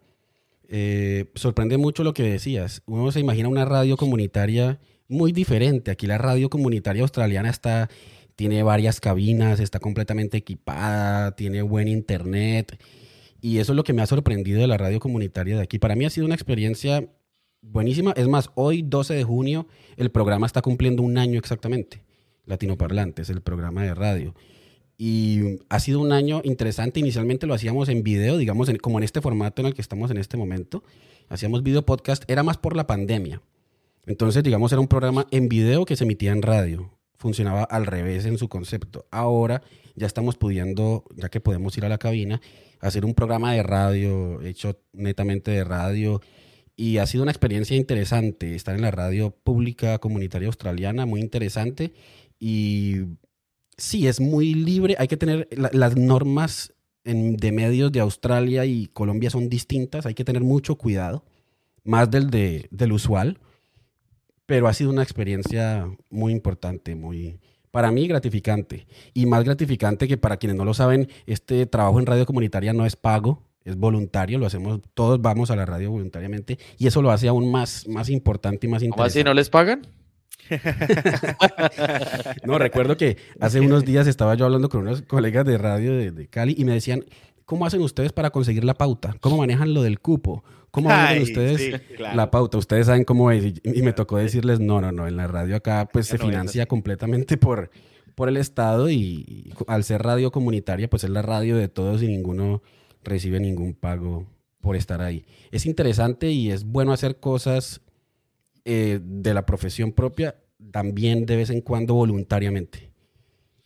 Eh, sorprende mucho lo que decías. Uno se imagina una radio comunitaria muy diferente. Aquí la radio comunitaria australiana está, tiene varias cabinas, está completamente equipada, tiene buen internet. Y eso es lo que me ha sorprendido de la radio comunitaria de aquí. Para mí ha sido una experiencia buenísima. Es más, hoy, 12 de junio, el programa está cumpliendo un año exactamente. Latinoparlantes, el programa de radio. Y ha sido un año interesante. Inicialmente lo hacíamos en video, digamos, como en este formato en el que estamos en este momento. Hacíamos video podcast, era más por la pandemia. Entonces, digamos, era un programa en video que se emitía en radio. Funcionaba al revés en su concepto. Ahora ya estamos pudiendo, ya que podemos ir a la cabina, hacer un programa de radio, hecho netamente de radio. Y ha sido una experiencia interesante estar en la radio pública comunitaria australiana, muy interesante. Y sí, es muy libre. Hay que tener las normas de medios de Australia y Colombia son distintas. Hay que tener mucho cuidado, más del, de, del usual pero ha sido una experiencia muy importante, muy, para mí gratificante. Y más gratificante que para quienes no lo saben, este trabajo en radio comunitaria no es pago, es voluntario, lo hacemos, todos vamos a la radio voluntariamente y eso lo hace aún más, más importante y más interesante. así no les pagan? no, recuerdo que hace unos días estaba yo hablando con unos colegas de radio de, de Cali y me decían, ¿cómo hacen ustedes para conseguir la pauta? ¿Cómo manejan lo del cupo? ¿Cómo Ay, ustedes la pauta? Ustedes saben cómo es. Y, me tocó decirles, no, no, no, en la radio acá pues se financia completamente por, por el Estado y, al ser radio comunitaria, pues es la radio de todos y ninguno recibe ningún pago por estar ahí. Es interesante y es bueno hacer cosas eh, de la profesión propia también de vez en cuando voluntariamente.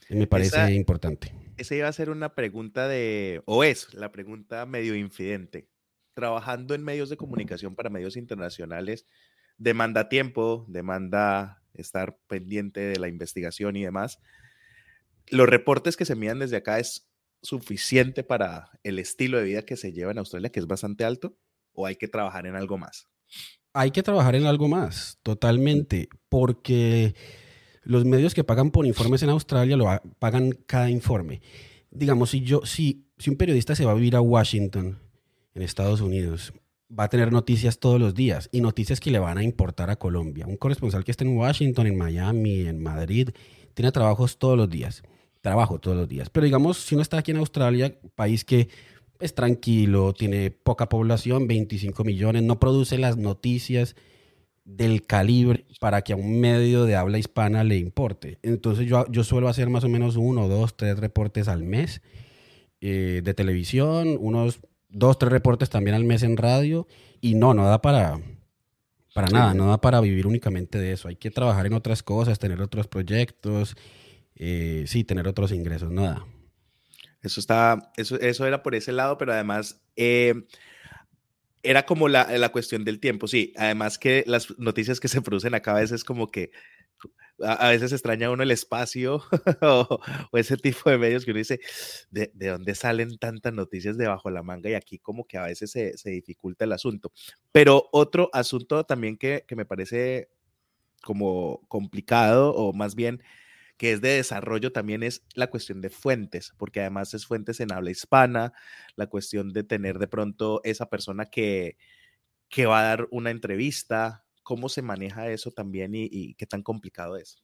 Me parece importante. Esa iba a ser una pregunta de, o es la pregunta medio infidente trabajando en medios de comunicación para medios internacionales demanda tiempo, demanda estar pendiente de la investigación y demás. Los reportes que se envían desde acá es suficiente para el estilo de vida que se lleva en Australia, que es bastante alto, o hay que trabajar en algo más? Hay que trabajar en algo más, totalmente, porque los medios que pagan por informes en Australia lo pagan cada informe. Digamos, si yo, si, si un periodista se va a vivir a Washington en Estados Unidos va a tener noticias todos los días y noticias que le van a importar a Colombia. Un corresponsal que esté en Washington, en Miami, en Madrid, tiene trabajos todos los días. Trabajo todos los días. Pero digamos, si uno está aquí en Australia, país que es tranquilo, tiene poca población, 25 millones, no produce las noticias del calibre para que a un medio de habla hispana le importe. Entonces yo, yo suelo hacer más o menos uno, dos, tres reportes al mes eh, de televisión, unos dos, tres reportes también al mes en radio y no, no da para, para nada, no da para vivir únicamente de eso. Hay que trabajar en otras cosas, tener otros proyectos, eh, sí, tener otros ingresos, nada. Eso está, eso, eso era por ese lado, pero además eh, era como la, la, cuestión del tiempo, sí. Además que las noticias que se producen acá a veces como que a, veces extraña uno el espacio o, ese tipo de medios que uno dice, ¿de, dónde salen tantas noticias debajo la manga? Y aquí como que a veces se, dificulta el asunto. Pero otro asunto también que, que me parece como complicado o más bien que es de desarrollo también es la cuestión de fuentes, porque además es fuentes en habla hispana, la cuestión de tener de pronto esa persona que, que va a dar una entrevista, cómo se maneja eso también y, qué tan complicado es.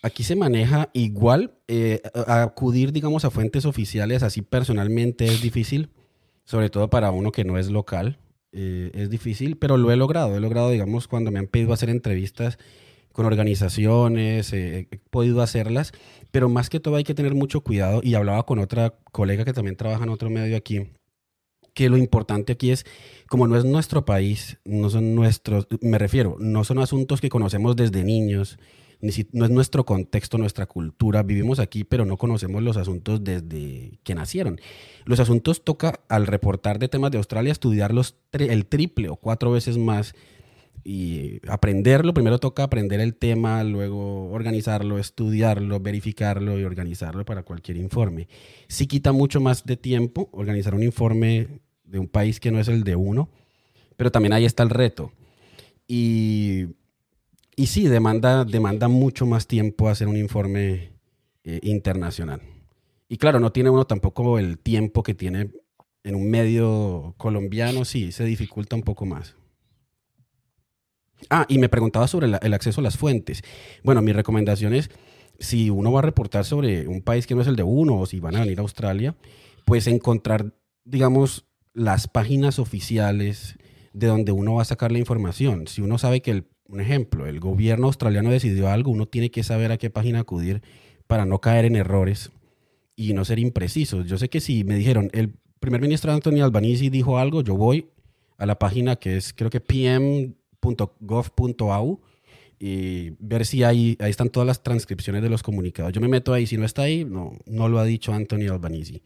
Aquí se maneja igual, eh, acudir, digamos, a fuentes oficiales así personalmente es difícil, sobre todo para uno que no es local, eh, es difícil, pero lo he logrado, he logrado, digamos, cuando me han pedido hacer entrevistas con organizaciones, eh, he podido hacerlas, pero más que todo hay que tener mucho cuidado y hablaba con otra colega que también trabaja en otro medio aquí, que lo importante aquí es, como no es nuestro país, no son nuestros, me refiero, no son asuntos que conocemos desde niños, ni si, no es nuestro contexto, nuestra cultura, vivimos aquí, pero no conocemos los asuntos desde que nacieron. Los asuntos toca, al reportar de temas de Australia, estudiarlos el triple o cuatro veces más y aprenderlo. Primero toca aprender el tema, luego organizarlo, estudiarlo, verificarlo y organizarlo para cualquier informe. Sí quita mucho más de tiempo organizar un informe de un país que no es el de uno, pero también ahí está el reto. Y, y sí, demanda, demanda mucho más tiempo hacer un informe eh, internacional. Y claro, no tiene uno tampoco el tiempo que tiene en un medio colombiano, sí, se dificulta un poco más. Ah, y me preguntaba sobre el acceso a las fuentes. Bueno, mi recomendación es, si uno va a reportar sobre un país que no es el de uno o si van a venir a Australia, pues encontrar, digamos, las páginas oficiales de donde uno va a sacar la información. Si uno sabe que, un ejemplo, el gobierno australiano decidió algo, uno tiene que saber a qué página acudir para no caer en errores y no ser imprecisos. Yo sé que si me dijeron, el primer ministro Anthony Albanese dijo algo, yo voy a la página que es creo que pm.gov.au y ver si ahí, ahí están todas las transcripciones de los comunicados. Yo me meto ahí, si no está ahí, no, no lo ha dicho Anthony Albanese.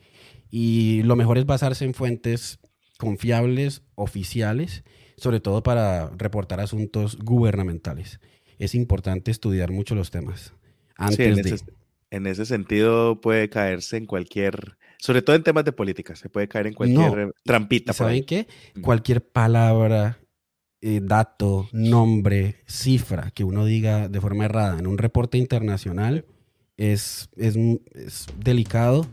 Y lo mejor es basarse en fuentes confiables, oficiales, sobre todo para reportar asuntos gubernamentales. Es importante estudiar mucho los temas. Antes Sí, en, de... ese, en ese sentido puede caerse en cualquier, sobre todo en temas de política, se puede caer en cualquier trampita. ¿Y por ahí. ¿Saben qué? Cualquier palabra, eh, dato, nombre, cifra que uno diga de forma errada en un reporte internacional es, es, es delicado.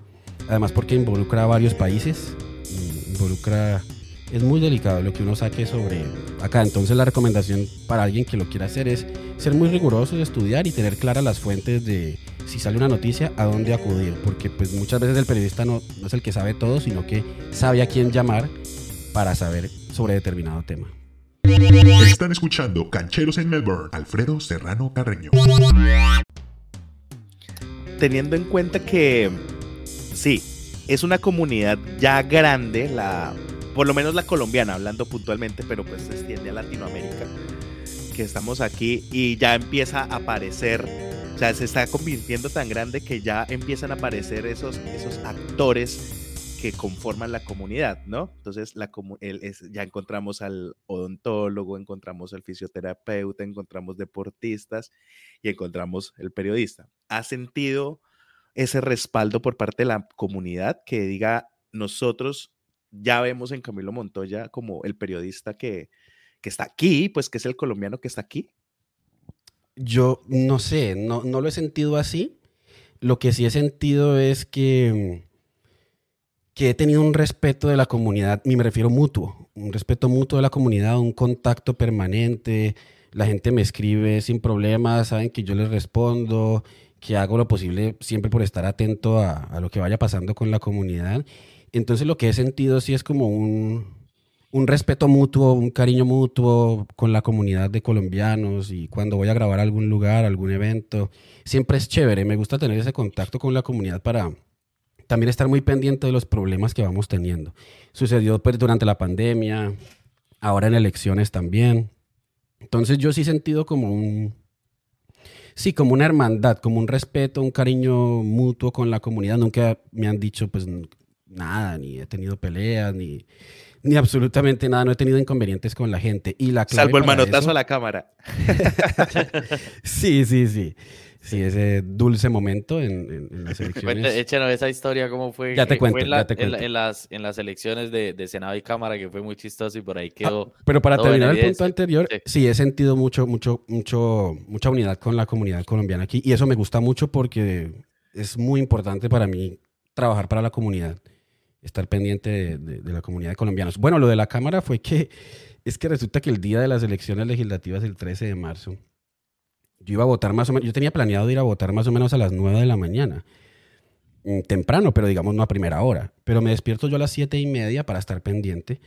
Además porque involucra a varios países. Involucra... Es muy delicado lo que uno saque sobre acá. Entonces la recomendación para alguien que lo quiera hacer es ser muy riguroso estudiar y tener claras las fuentes de si sale una noticia, a dónde acudir. Porque pues muchas veces el periodista no, no es el que sabe todo, sino que sabe a quién llamar para saber sobre determinado tema. Están escuchando Cancheros en Melbourne. Alfredo Serrano Carreño. Teniendo en cuenta que sí, es una comunidad ya grande, la, por lo menos la colombiana, hablando puntualmente, pero pues se extiende a Latinoamérica, que estamos aquí y ya empieza a aparecer, o sea, se está convirtiendo tan grande que ya empiezan a aparecer esos, esos actores que conforman la comunidad, ¿no? Entonces la, ya encontramos al odontólogo, encontramos al fisioterapeuta, encontramos deportistas y encontramos el periodista. ¿Ha sentido ese respaldo por parte de la comunidad que diga nosotros ya vemos en Camilo Montoya como el periodista que, que está aquí, pues que es el colombiano que está aquí? Yo no sé, no, no lo he sentido así. Lo que sí he sentido es que, que he tenido un respeto de la comunidad, y me refiero mutuo, un respeto mutuo de la comunidad, un contacto permanente. La gente me escribe sin problemas, saben que yo les respondo, que hago lo posible siempre por estar atento a, a lo que vaya pasando con la comunidad. Entonces lo que he sentido sí es como un, un respeto mutuo, un cariño mutuo con la comunidad de colombianos y cuando voy a grabar algún lugar, algún evento, siempre es chévere. Me gusta tener ese contacto con la comunidad para también estar muy pendiente de los problemas que vamos teniendo. Sucedió pues, durante la pandemia, ahora en elecciones también. Entonces yo sí he sentido como un, sí, como una hermandad, como un respeto, un cariño mutuo con la comunidad. Nunca me han dicho pues nada, ni he tenido peleas, ni, ni absolutamente nada, no he tenido inconvenientes con la gente. Y la clave Salvo el manotazo eso- a la cámara. Sí, sí, sí. Sí, ese dulce momento en, en- en las elecciones. échenos esa historia, cómo fue. Ya te cuento, en la- ya te cuento. En, las, en las elecciones de, de Senado y Cámara, que fue muy chistoso y por ahí quedó. Pero para terminar el punto anterior, Sí. sí. he sentido mucho, mucho, mucho, mucha unidad con la comunidad colombiana aquí. Y eso me gusta mucho porque es muy importante para mí trabajar para la comunidad, estar pendiente de, de- de la comunidad de colombianos. Bueno, lo de la Cámara fue que es que resulta que el día de las elecciones legislativas, el 13 de marzo, yo iba a votar más o yo tenía planeado ir a votar más o menos a las 9 de la mañana. Mm, Temprano, pero digamos no a primera hora. Pero me despierto yo a las 7 y media para estar pendiente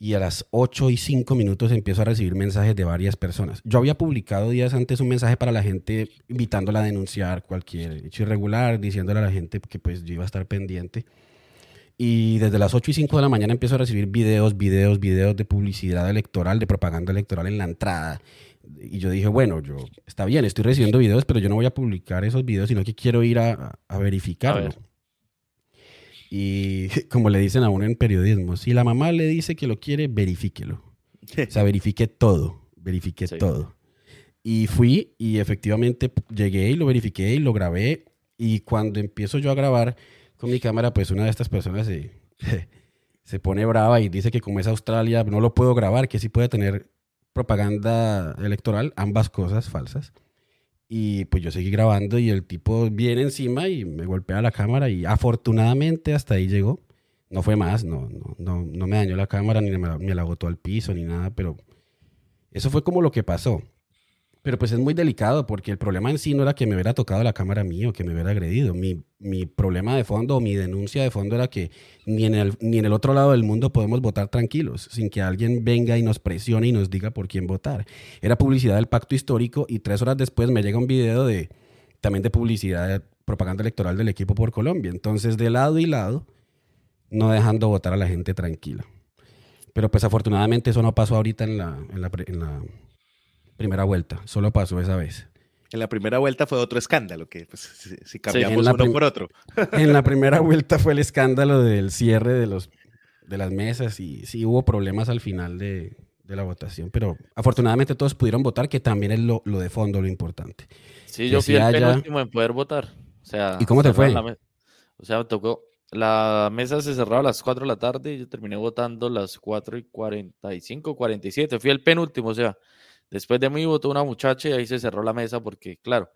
y a las 8 y 5 minutos empiezo a recibir mensajes de varias personas. Yo había publicado días antes un mensaje para la gente invitándola a denunciar cualquier hecho irregular, diciéndole a la gente que pues yo iba a estar pendiente. Y desde las 8 y 5 de la mañana empiezo a recibir videos, videos, videos de publicidad electoral, de propaganda electoral en la entrada. Y yo dije, bueno, yo está bien, estoy recibiendo videos, pero yo no voy a publicar esos videos, sino que quiero ir a, a verificarlo. A. Y como le dicen a uno en periodismo, si la mamá le dice que lo quiere, verifíquelo. O sea, verifique todo, verifique Sí. todo. Y fui y efectivamente llegué y lo verifiqué y lo grabé. Y cuando empiezo yo a grabar con mi cámara, pues una de estas personas se, se pone brava y dice que como es Australia no lo puedo grabar, que sí puede tener propaganda electoral, ambas cosas falsas. Y pues yo seguí grabando y el tipo viene encima y me golpea la cámara y afortunadamente hasta ahí llegó. No fue más, no, no, no, no me dañó la cámara ni me la, me botó al piso ni nada, pero eso fue como lo que pasó. Pero pues es muy delicado porque el problema en sí no era que me hubiera tocado la cámara mío, que me hubiera agredido. Mi, mi problema de fondo o mi denuncia de fondo era que ni en, el, ni en el otro lado del mundo podemos votar tranquilos, sin que alguien venga y nos presione y nos diga por quién votar. Era publicidad del pacto histórico y tres horas después me llega un video de también de publicidad, de propaganda electoral del equipo por Colombia. Entonces, de lado y lado, no dejando votar a la gente tranquila. Pero pues afortunadamente eso no pasó ahorita en en la, en la primera vuelta, solo pasó esa vez. En la primera vuelta fue otro escándalo, que pues, si, si cambiamos uno por otro. En la primera vuelta fue el escándalo del cierre de, los, de las mesas y sí hubo problemas al final de, de la votación, pero afortunadamente todos pudieron votar, que también es lo, lo de fondo, lo importante. Sí, yo fui el haya... penúltimo en poder votar. O sea, ¿Y cómo te fue? O sea, me tocó, la mesa se cerraba a las 4 de la tarde y yo terminé votando a las 4 y 45, 47. Fui el penúltimo, o sea, Después de mí votó una muchacha y ahí se cerró la mesa porque, claro,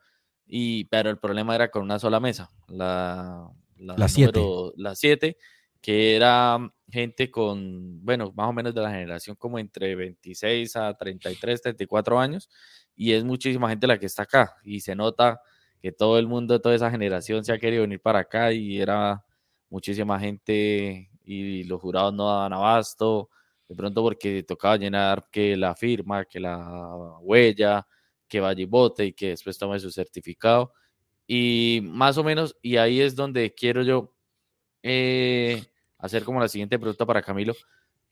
y, pero el problema era con una sola mesa, la, la, siete. la siete, que era gente con, bueno, más o menos de la generación como entre 26 a 33, 34 años, y es muchísima gente la que está acá, y se nota que todo el mundo, toda esa generación se ha querido venir para acá y era muchísima gente y los jurados no daban abasto, pronto porque tocaba llenar que la firma, que la huella, que vaya y vote y que después tome su certificado. Y más o menos, y ahí es donde quiero yo eh, hacer como la siguiente pregunta para Camilo.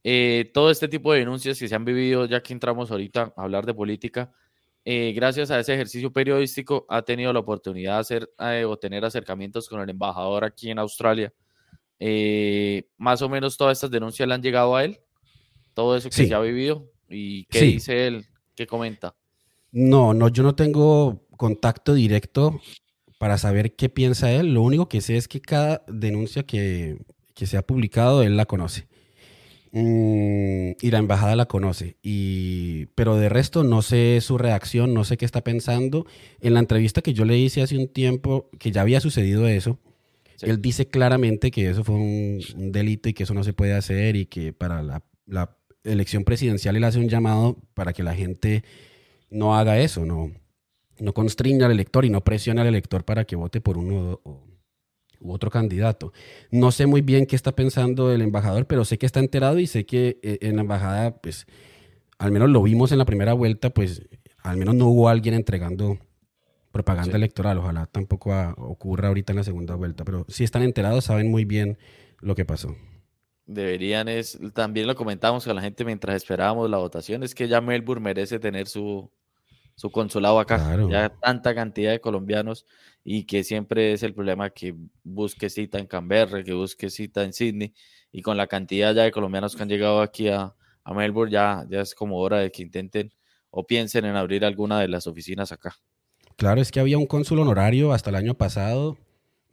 Eh, todo este tipo de denuncias que se han vivido, ya que entramos ahorita a hablar de política, eh, gracias a ese ejercicio periodístico ha tenido la oportunidad de hacer o tener acercamientos con el embajador aquí en Australia. más o menos todas estas denuncias le han llegado a él todo eso que se ha vivido y qué dice él, qué comenta. No, no, yo no tengo contacto directo para saber qué piensa él. Lo único que sé es que cada denuncia que, se ha publicado, él la conoce. Mm, y la embajada la conoce. Y, pero de resto no sé su reacción, no sé qué está pensando. En la entrevista que yo le hice hace un tiempo, que ya había sucedido eso, él dice claramente que eso fue un, delito y que eso no se puede hacer y que para la, la elección presidencial él hace un llamado para que la gente no haga eso, no, no constriña al elector y no presione al elector para que vote por uno u otro candidato. No sé muy bien qué está pensando el embajador, pero sé que está enterado y sé que eh, en la embajada, pues, al menos lo vimos en la primera vuelta, pues, al menos no hubo alguien entregando propaganda electoral. Ojalá tampoco ocurra ahorita en la segunda vuelta, pero si están enterados, saben muy bien lo que pasó deberían es, también lo comentamos con la gente mientras esperábamos la votación, es que ya Melbourne merece tener su, su consulado acá, ya tanta cantidad de colombianos y que siempre es el problema que busque cita en Canberra, que busque cita en Sydney y con la cantidad ya de colombianos que han llegado aquí a, a Melbourne ya, ya es como hora de que intenten o piensen en abrir alguna de las oficinas acá. Claro, es que había un cónsul honorario hasta el año pasado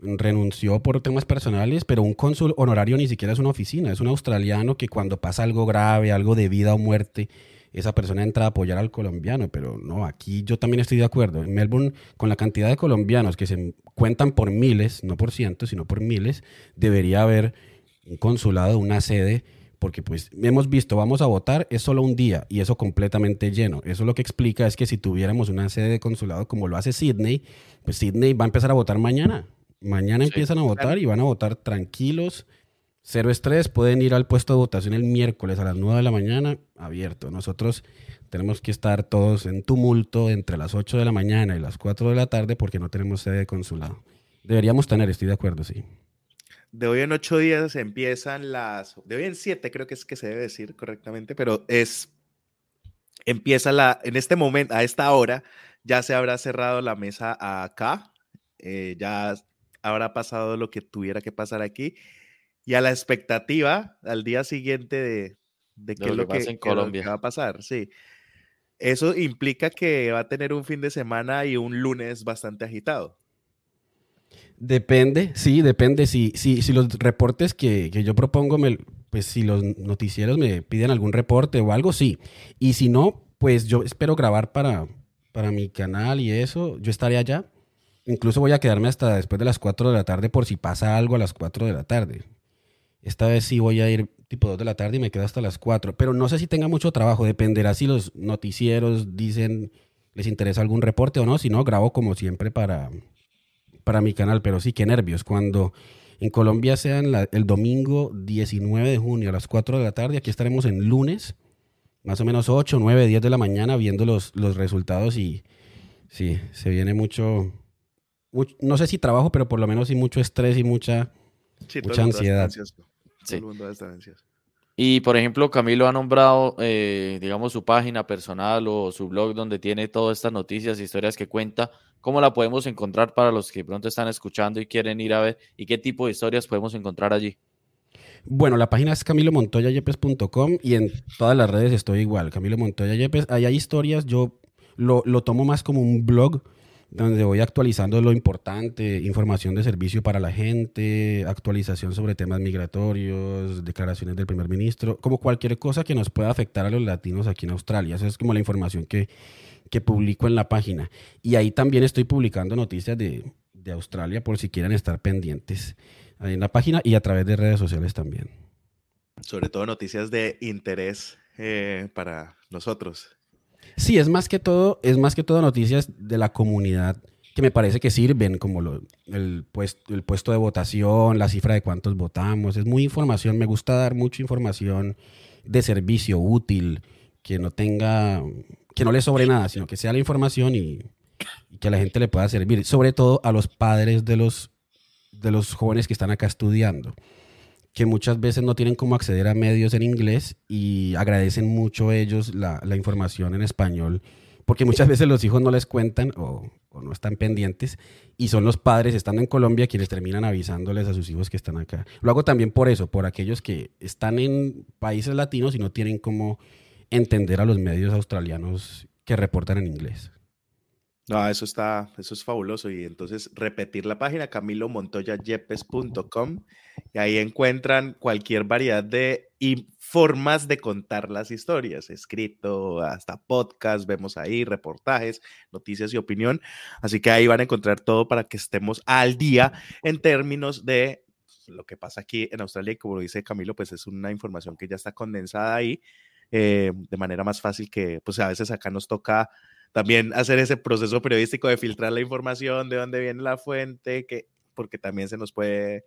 renunció por temas personales, pero un cónsul honorario ni siquiera es una oficina, es un australiano que cuando pasa algo grave, algo de vida o muerte, esa persona entra a apoyar al colombiano, pero no, aquí yo también estoy de acuerdo. En Melbourne, con la cantidad de colombianos que se cuentan por miles, no por cientos, sino por miles, debería haber un consulado, una sede, porque pues hemos visto, vamos a votar, es solo un día y eso completamente lleno. Eso lo que explica es que si tuviéramos una sede de consulado como lo hace Sydney, pues Sydney va a empezar a votar mañana Mañana empiezan a votar y van a votar tranquilos, cero estrés. Pueden ir al puesto de votación el miércoles a las 9 de la mañana, abierto. Nosotros tenemos que estar todos en tumulto entre las 8 de la mañana y las 4 de la tarde porque no tenemos sede de consulado. Deberíamos tener, estoy de acuerdo, sí. De hoy en ocho días empiezan las. De hoy en siete, creo que es que se debe decir correctamente, pero es. Empieza la. En este momento, a esta hora, ya se habrá cerrado la mesa acá. Eh, ya habrá pasado lo que tuviera que pasar aquí y a la expectativa al día siguiente de, de, qué es lo que, Colombia. va a pasar. Sí. Eso implica que va a tener un fin de semana y un lunes bastante agitado. Depende, sí, depende. Si, si, si los reportes que, que yo propongo, me, pues si los noticieros me piden algún reporte o algo, sí. Y si no, pues yo espero grabar para, para mi canal y eso. Yo estaré allá. Incluso voy a quedarme hasta después de las 4 de la tarde por si pasa algo a las 4 de la tarde. Esta vez sí voy a ir tipo 2 de la tarde y me quedo hasta las 4. Pero no sé si tenga mucho trabajo. Dependerá si los noticieros dicen les interesa algún reporte o no, si no, grabo como siempre para, para mi canal, pero sí, qué nervios. Cuando en Colombia sea el domingo 19 de junio a las 4 de la tarde, aquí estaremos en lunes, más o menos 8, 9, 10 de la mañana viendo los, los resultados y sí, se viene mucho, no sé si trabajo, pero por lo menos sí mucho estrés y mucha, mucha ansiedad. Sí. Y por ejemplo, Camilo ha nombrado, eh, digamos, su página personal o su blog donde tiene todas estas noticias, historias que cuenta. ¿Cómo la podemos encontrar para los que pronto están escuchando y quieren ir a ver? ¿Y qué tipo de historias podemos encontrar allí? Bueno, la página es camilomontoyayepes.com y en todas las redes estoy igual, Camilo Montoya Yepes. Ahí hay historias, yo lo, lo tomo más como un blog donde voy actualizando lo importante, información de servicio para la gente, actualización sobre temas migratorios, declaraciones del primer ministro, como cualquier cosa que nos pueda afectar a los latinos aquí en Australia. Esa es como la información que, que publico en la página. Y ahí también estoy publicando noticias de, de Australia por si quieren estar pendientes ahí en la página y a través de redes sociales también. Sobre todo noticias de interés eh, para nosotros. Sí, es más que todo, es más que todo noticias de la comunidad que me parece que sirven, como el, puesto, el puesto de votación, la cifra de cuántos votamos. Es muy información, me gusta dar mucha información de servicio útil, que no tenga, que no le sobre nada, sino que sea la información y, que a la gente le pueda servir, sobre todo a los padres de los, de los jóvenes que están acá estudiando que muchas veces no tienen cómo acceder a medios en inglés y agradecen mucho ellos la, información en español, porque muchas veces los hijos no les cuentan o, o, no están pendientes y son los padres estando en Colombia quienes terminan avisándoles a sus hijos que están acá. Lo hago también por eso, por aquellos que están en países latinos y no tienen cómo entender a los medios australianos que reportan en inglés. No, eso está, eso es fabuloso. Y entonces repetir la página camilomontoyayepes.com y ahí encuentran cualquier variedad de formas de contar las historias, escrito, hasta podcast, vemos ahí reportajes, noticias y opinión. Así que ahí van a encontrar todo para que estemos al día en términos de lo que pasa aquí en Australia. Y como dice Camilo, pues es una información que ya está condensada ahí eh, de manera más fácil que, pues a veces acá nos toca también hacer ese proceso periodístico de filtrar la información, de dónde viene la fuente, que, porque también se nos puede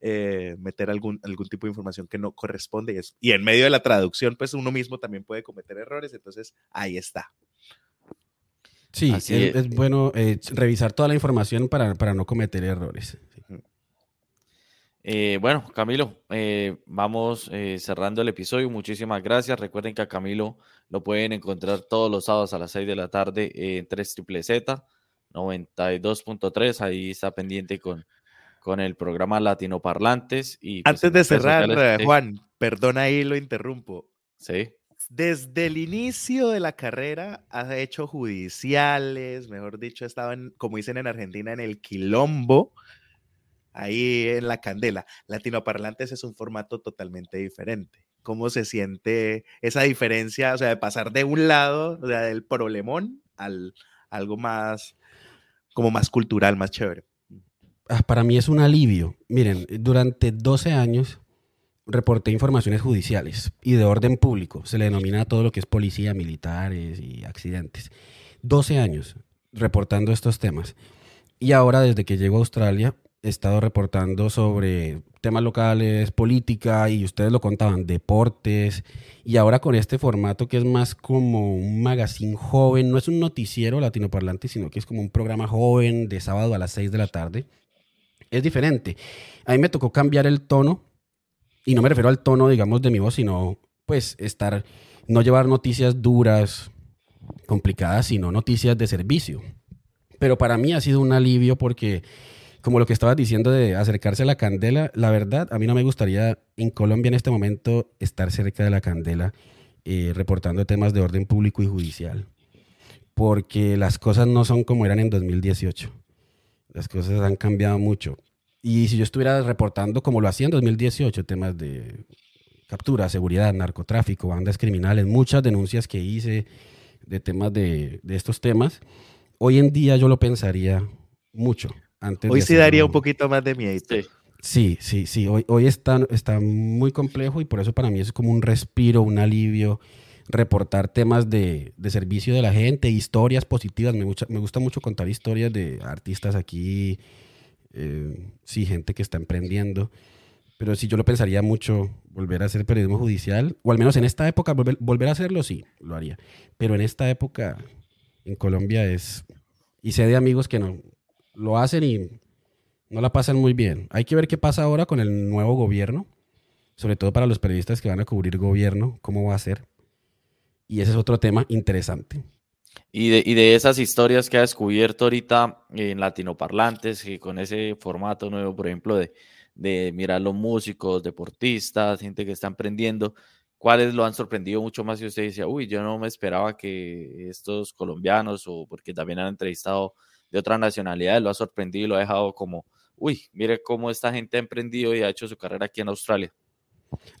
eh, meter algún, algún tipo de información que no corresponde. Y, es, y en medio de la traducción, pues uno mismo también puede cometer errores. Entonces, ahí está. Sí, es, es, bueno eh, revisar toda la información para, para no cometer errores. Eh, bueno, Camilo, eh, vamos eh, cerrando el episodio. Muchísimas gracias. Recuerden que a Camilo lo pueden encontrar todos los sábados a las 6 de la tarde en 3 Triple Z 92.3. Ahí está pendiente con, con el programa Latino Parlantes. Y, pues, Antes de cerrar, Juan, perdona ahí lo interrumpo. Sí. Desde el inicio de la carrera ha hecho judiciales, mejor dicho, estaba, como dicen en Argentina, en el quilombo ahí en la candela. Latinoparlantes es un formato totalmente diferente. ¿Cómo se siente esa diferencia, o sea, de pasar de un lado, del problemón al algo más, como más cultural, más chévere? Ah, para mí es un alivio. Miren, durante 12 años reporté informaciones judiciales y de orden público. Se le denomina todo lo que es policía, militares y accidentes. 12 años reportando estos temas. Y ahora, desde que llego a Australia, he estado reportando sobre temas locales, política, y ustedes lo contaban, deportes, y ahora con este formato que es más como un magazine joven, no es un noticiero latinoparlante, sino que es como un programa joven de sábado a las 6 de la tarde, es diferente. A mí me tocó cambiar el tono, y no me refiero al tono, digamos, de mi voz, sino pues estar, no llevar noticias duras, complicadas, sino noticias de servicio. Pero para mí ha sido un alivio porque como lo que estabas diciendo de acercarse a la candela, la verdad, a mí no me gustaría en Colombia en este momento estar cerca de la candela eh, reportando temas de orden público y judicial, porque las cosas no son como eran en 2018. Las cosas han cambiado mucho. Y si yo estuviera reportando como lo hacía en 2018, temas de captura, seguridad, narcotráfico, bandas criminales, muchas denuncias que hice de temas de, de estos temas, hoy en día yo lo pensaría mucho hoy sí daría un poquito más de miedo. Sí, sí, sí. Hoy, hoy está, está muy complejo y por eso para mí es como un respiro, un alivio reportar temas de, de servicio de la gente, historias positivas. Me, gusta- me gusta mucho contar historias de artistas aquí, eh, sí, gente que está emprendiendo. Pero sí, yo lo pensaría mucho volver a hacer periodismo judicial, o al menos en esta época volver, volver a hacerlo, sí, lo haría. Pero en esta época en Colombia es, y sé de amigos que no lo hacen y no la pasan muy bien. Hay que ver qué pasa ahora con el nuevo gobierno, sobre todo para los periodistas que van a cubrir gobierno, cómo va a ser. Y ese es otro tema interesante. Y de, y de esas historias que ha descubierto ahorita en latinoparlantes, y con ese formato nuevo, por ejemplo, de, de mirar los músicos, deportistas, gente que está emprendiendo, ¿cuáles lo han sorprendido mucho más? Y usted decía, uy, yo no me esperaba que estos colombianos, o porque también han entrevistado de otras nacionalidades, lo ha sorprendido y lo ha dejado como, uy, mire cómo esta gente ha emprendido y ha hecho su carrera aquí en Australia.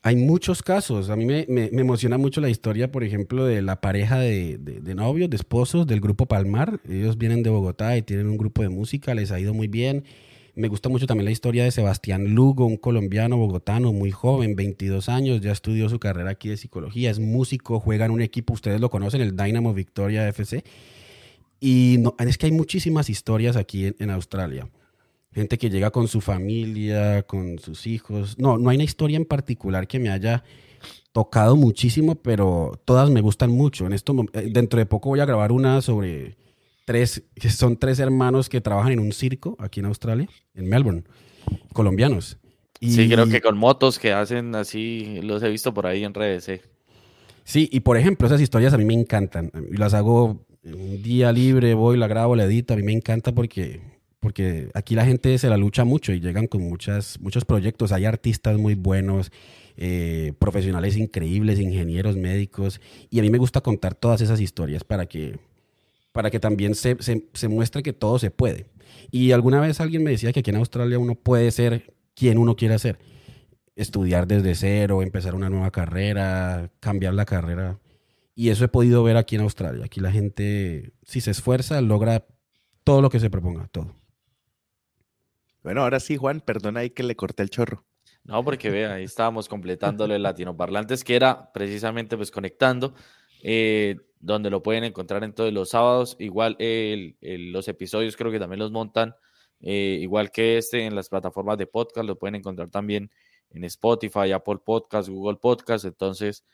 Hay muchos casos. A mí me, emociona mucho la historia, por ejemplo, de la pareja de, de- de novios, de esposos del grupo Palmar. Ellos vienen de Bogotá y tienen un grupo de música, les ha ido muy bien. Me gusta mucho también la historia de Sebastián Lugo, un colombiano bogotano muy joven, 22 años, ya estudió su carrera aquí de psicología, es músico, juega en un equipo, ustedes lo conocen, el Dynamo Victoria FC. Y no, es que hay muchísimas historias aquí en, en Australia. Gente que llega con su familia, con sus hijos. No, no hay una historia en particular que me haya tocado muchísimo, pero todas me gustan mucho. En esto, eh, dentro de poco voy a grabar una sobre tres, que son tres hermanos que trabajan en un circo aquí en Australia, en Melbourne, colombianos. Y- Sí, creo que con motos que hacen así, los he visto por ahí en redes. sí. Sí, y por ejemplo, esas historias a mí me encantan. Las hago un día libre, voy, la grabo, la edito. A mí me encanta porque, porque aquí la gente se la lucha mucho y llegan con muchas, muchos proyectos. Hay artistas muy buenos, eh, profesionales increíbles, ingenieros, médicos. Y a mí me gusta contar todas esas historias para que, para que también se, se, se muestre que todo se puede. Y alguna vez alguien me decía que aquí en Australia uno puede ser quien uno quiera ser estudiar desde cero, empezar una nueva carrera, cambiar la carrera. Y eso he podido ver aquí en Australia. Aquí la gente, si se esfuerza, logra todo lo que se proponga, todo. Bueno, ahora sí, Juan, perdona ahí que le corté el chorro. No, porque vea, ahí estábamos completándole el latinoparlantes, que era precisamente pues conectando, eh, donde lo pueden encontrar en todos los sábados. Igual el- el- los episodios creo que también los montan, eh, igual que este, en las plataformas de podcast, lo pueden encontrar también en Spotify, Apple Podcast, Google Podcast. Entonces,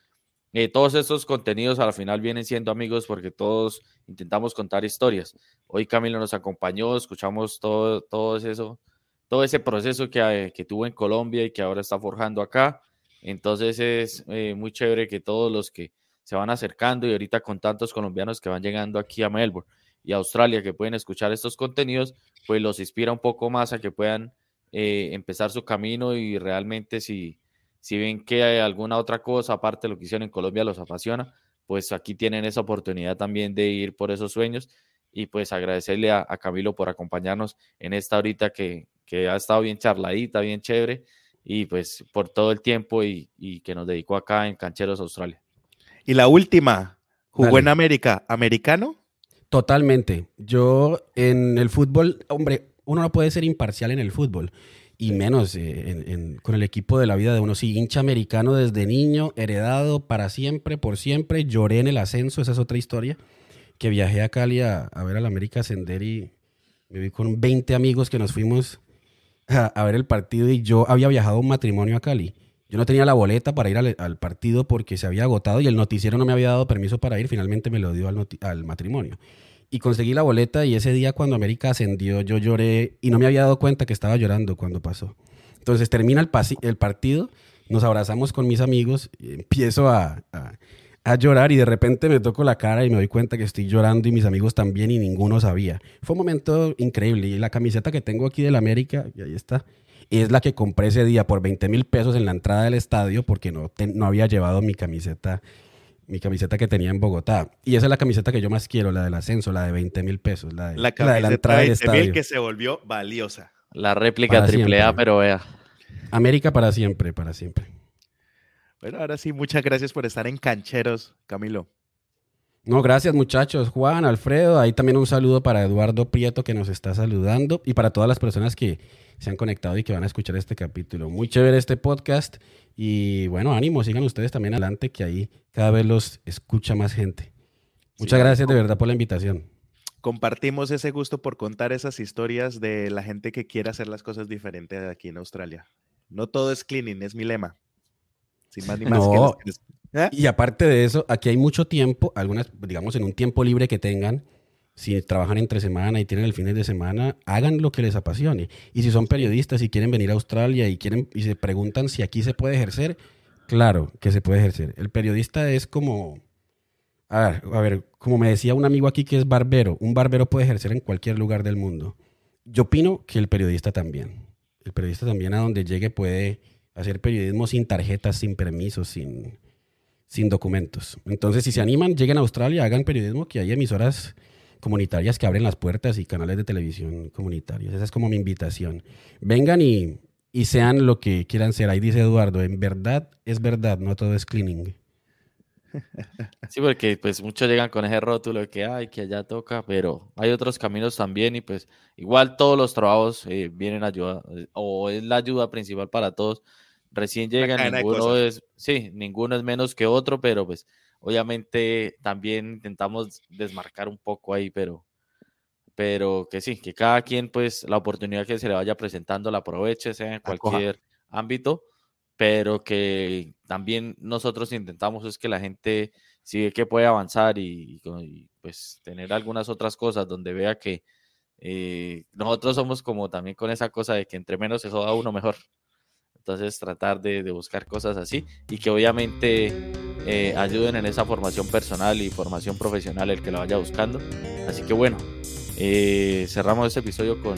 eh, todos estos contenidos al final vienen siendo amigos porque todos intentamos contar historias. Hoy Camilo nos acompañó, escuchamos todo, todo eso, todo ese proceso que, eh, que tuvo en Colombia y que ahora está forjando acá. Entonces es eh, muy chévere que todos los que se van acercando y ahorita con tantos colombianos que van llegando aquí a Melbourne y a Australia que pueden escuchar estos contenidos, pues los inspira un poco más a que puedan empezar su camino y realmente si, si ven que hay alguna otra cosa aparte de lo que hicieron en Colombia los apasiona, pues aquí tienen esa oportunidad también de ir por esos sueños y pues agradecerle a, a Camilo por acompañarnos en esta horita que, que ha estado bien charladita, bien chévere y pues por todo el tiempo y, y que nos dedicó acá en Cancheros Australia. Y la última, jugó Dale. en América, ¿americano? Totalmente. Yo en el fútbol, hombre, uno no puede ser imparcial en el fútbol. Y menos eh, en- en- con el equipo de la vida de uno. Sí, hincha americano desde niño, heredado para siempre, por siempre. Lloré en el ascenso, esa es otra historia. Que viajé a Cali a, a ver al América ascender y me vi con 20 amigos que nos fuimos a, a ver el partido y yo había viajado un matrimonio a Cali. Yo no tenía la boleta para ir al, al partido porque se había agotado y el noticiero no me había dado permiso para ir. Finalmente me lo dio al matrimonio. Y conseguí la boleta y ese día cuando América ascendió yo lloré y no me había dado cuenta que estaba llorando cuando pasó. Entonces termina el, el partido, nos abrazamos con mis amigos, y empiezo a, a- llorar y de repente me toco la cara y me doy cuenta que estoy llorando y mis amigos también y ninguno sabía. Fue un momento increíble y la camiseta que tengo aquí del América, y ahí está, es la que compré ese día por 20 mil pesos en la entrada del estadio porque no, no había llevado mi camiseta mi camiseta que tenía en Bogotá. Y esa es la camiseta que yo más quiero, la del ascenso, la de 20 mil pesos, la de La la, de camiseta la entrada del 20.000 estadio. que se volvió valiosa. La réplica Para triple A, siempre. pero vea. América para siempre, para siempre. Bueno, ahora sí, muchas gracias por estar en Cancheros, Camilo. No, gracias muchachos. Juan, Alfredo, ahí también un saludo para Eduardo Prieto que nos está saludando y para todas las personas que se han conectado y que van a escuchar este capítulo. Muy chévere este podcast Y bueno, ánimo, sigan ustedes también adelante, que ahí cada vez los escucha más gente. Muchas gracias de verdad por la invitación. Compartimos ese gusto por contar esas historias de la gente que quiere hacer las cosas diferentes aquí en Australia. No todo es cleaning, es mi lema. Sin más ni más. No, ¿Eh? Y aparte de eso, aquí hay mucho tiempo, algunas, digamos, en un tiempo libre que tengan, si trabajan entre semana y tienen el fines de semana, hagan lo que les apasione. Y si son periodistas y quieren venir a Australia y quieren y se preguntan si aquí se puede ejercer, claro que se puede ejercer. El periodista es como a ver, a ver, como me decía un amigo aquí que es barbero, un barbero puede ejercer en cualquier lugar del mundo. Yo opino que el periodista también. El periodista también a donde llegue puede hacer periodismo sin tarjetas, sin permisos, sin, sin documentos. Entonces, si se animan, lleguen a Australia, hagan periodismo, que hay emisoras comunitarias que abren las puertas y canales de televisión comunitarios. Esa es como mi invitación. Vengan y, y sean lo que quieran ser. Ahí dice Eduardo, en verdad es verdad, no todo es cleaning. Sí, porque pues muchos llegan con ese rótulo de que hay, que allá toca, pero hay otros caminos también y pues igual todos los trabajos eh, vienen a ayudar eh, o es la ayuda principal para todos recién llegan, ninguno es, sí, ninguno es menos que otro, pero pues obviamente también intentamos desmarcar un poco ahí, pero, pero que sí, que cada quien pues la oportunidad que se le vaya presentando la aproveche, sea en cualquier ámbito, pero que también nosotros intentamos es que la gente sigue que puede avanzar y, pues tener algunas otras cosas donde vea que eh, nosotros somos como también con esa cosa de que entre menos eso da uno mejor. Entonces tratar de, buscar cosas así y que obviamente eh, ayuden en esa formación personal y formación profesional el que lo vaya buscando. Así que bueno, eh, cerramos este episodio con,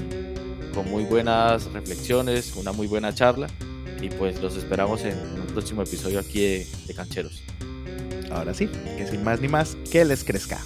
con muy buenas reflexiones, una muy buena charla y pues los esperamos en un próximo episodio aquí de, de Cancheros. Ahora sí, que sin más ni más, que les crezca.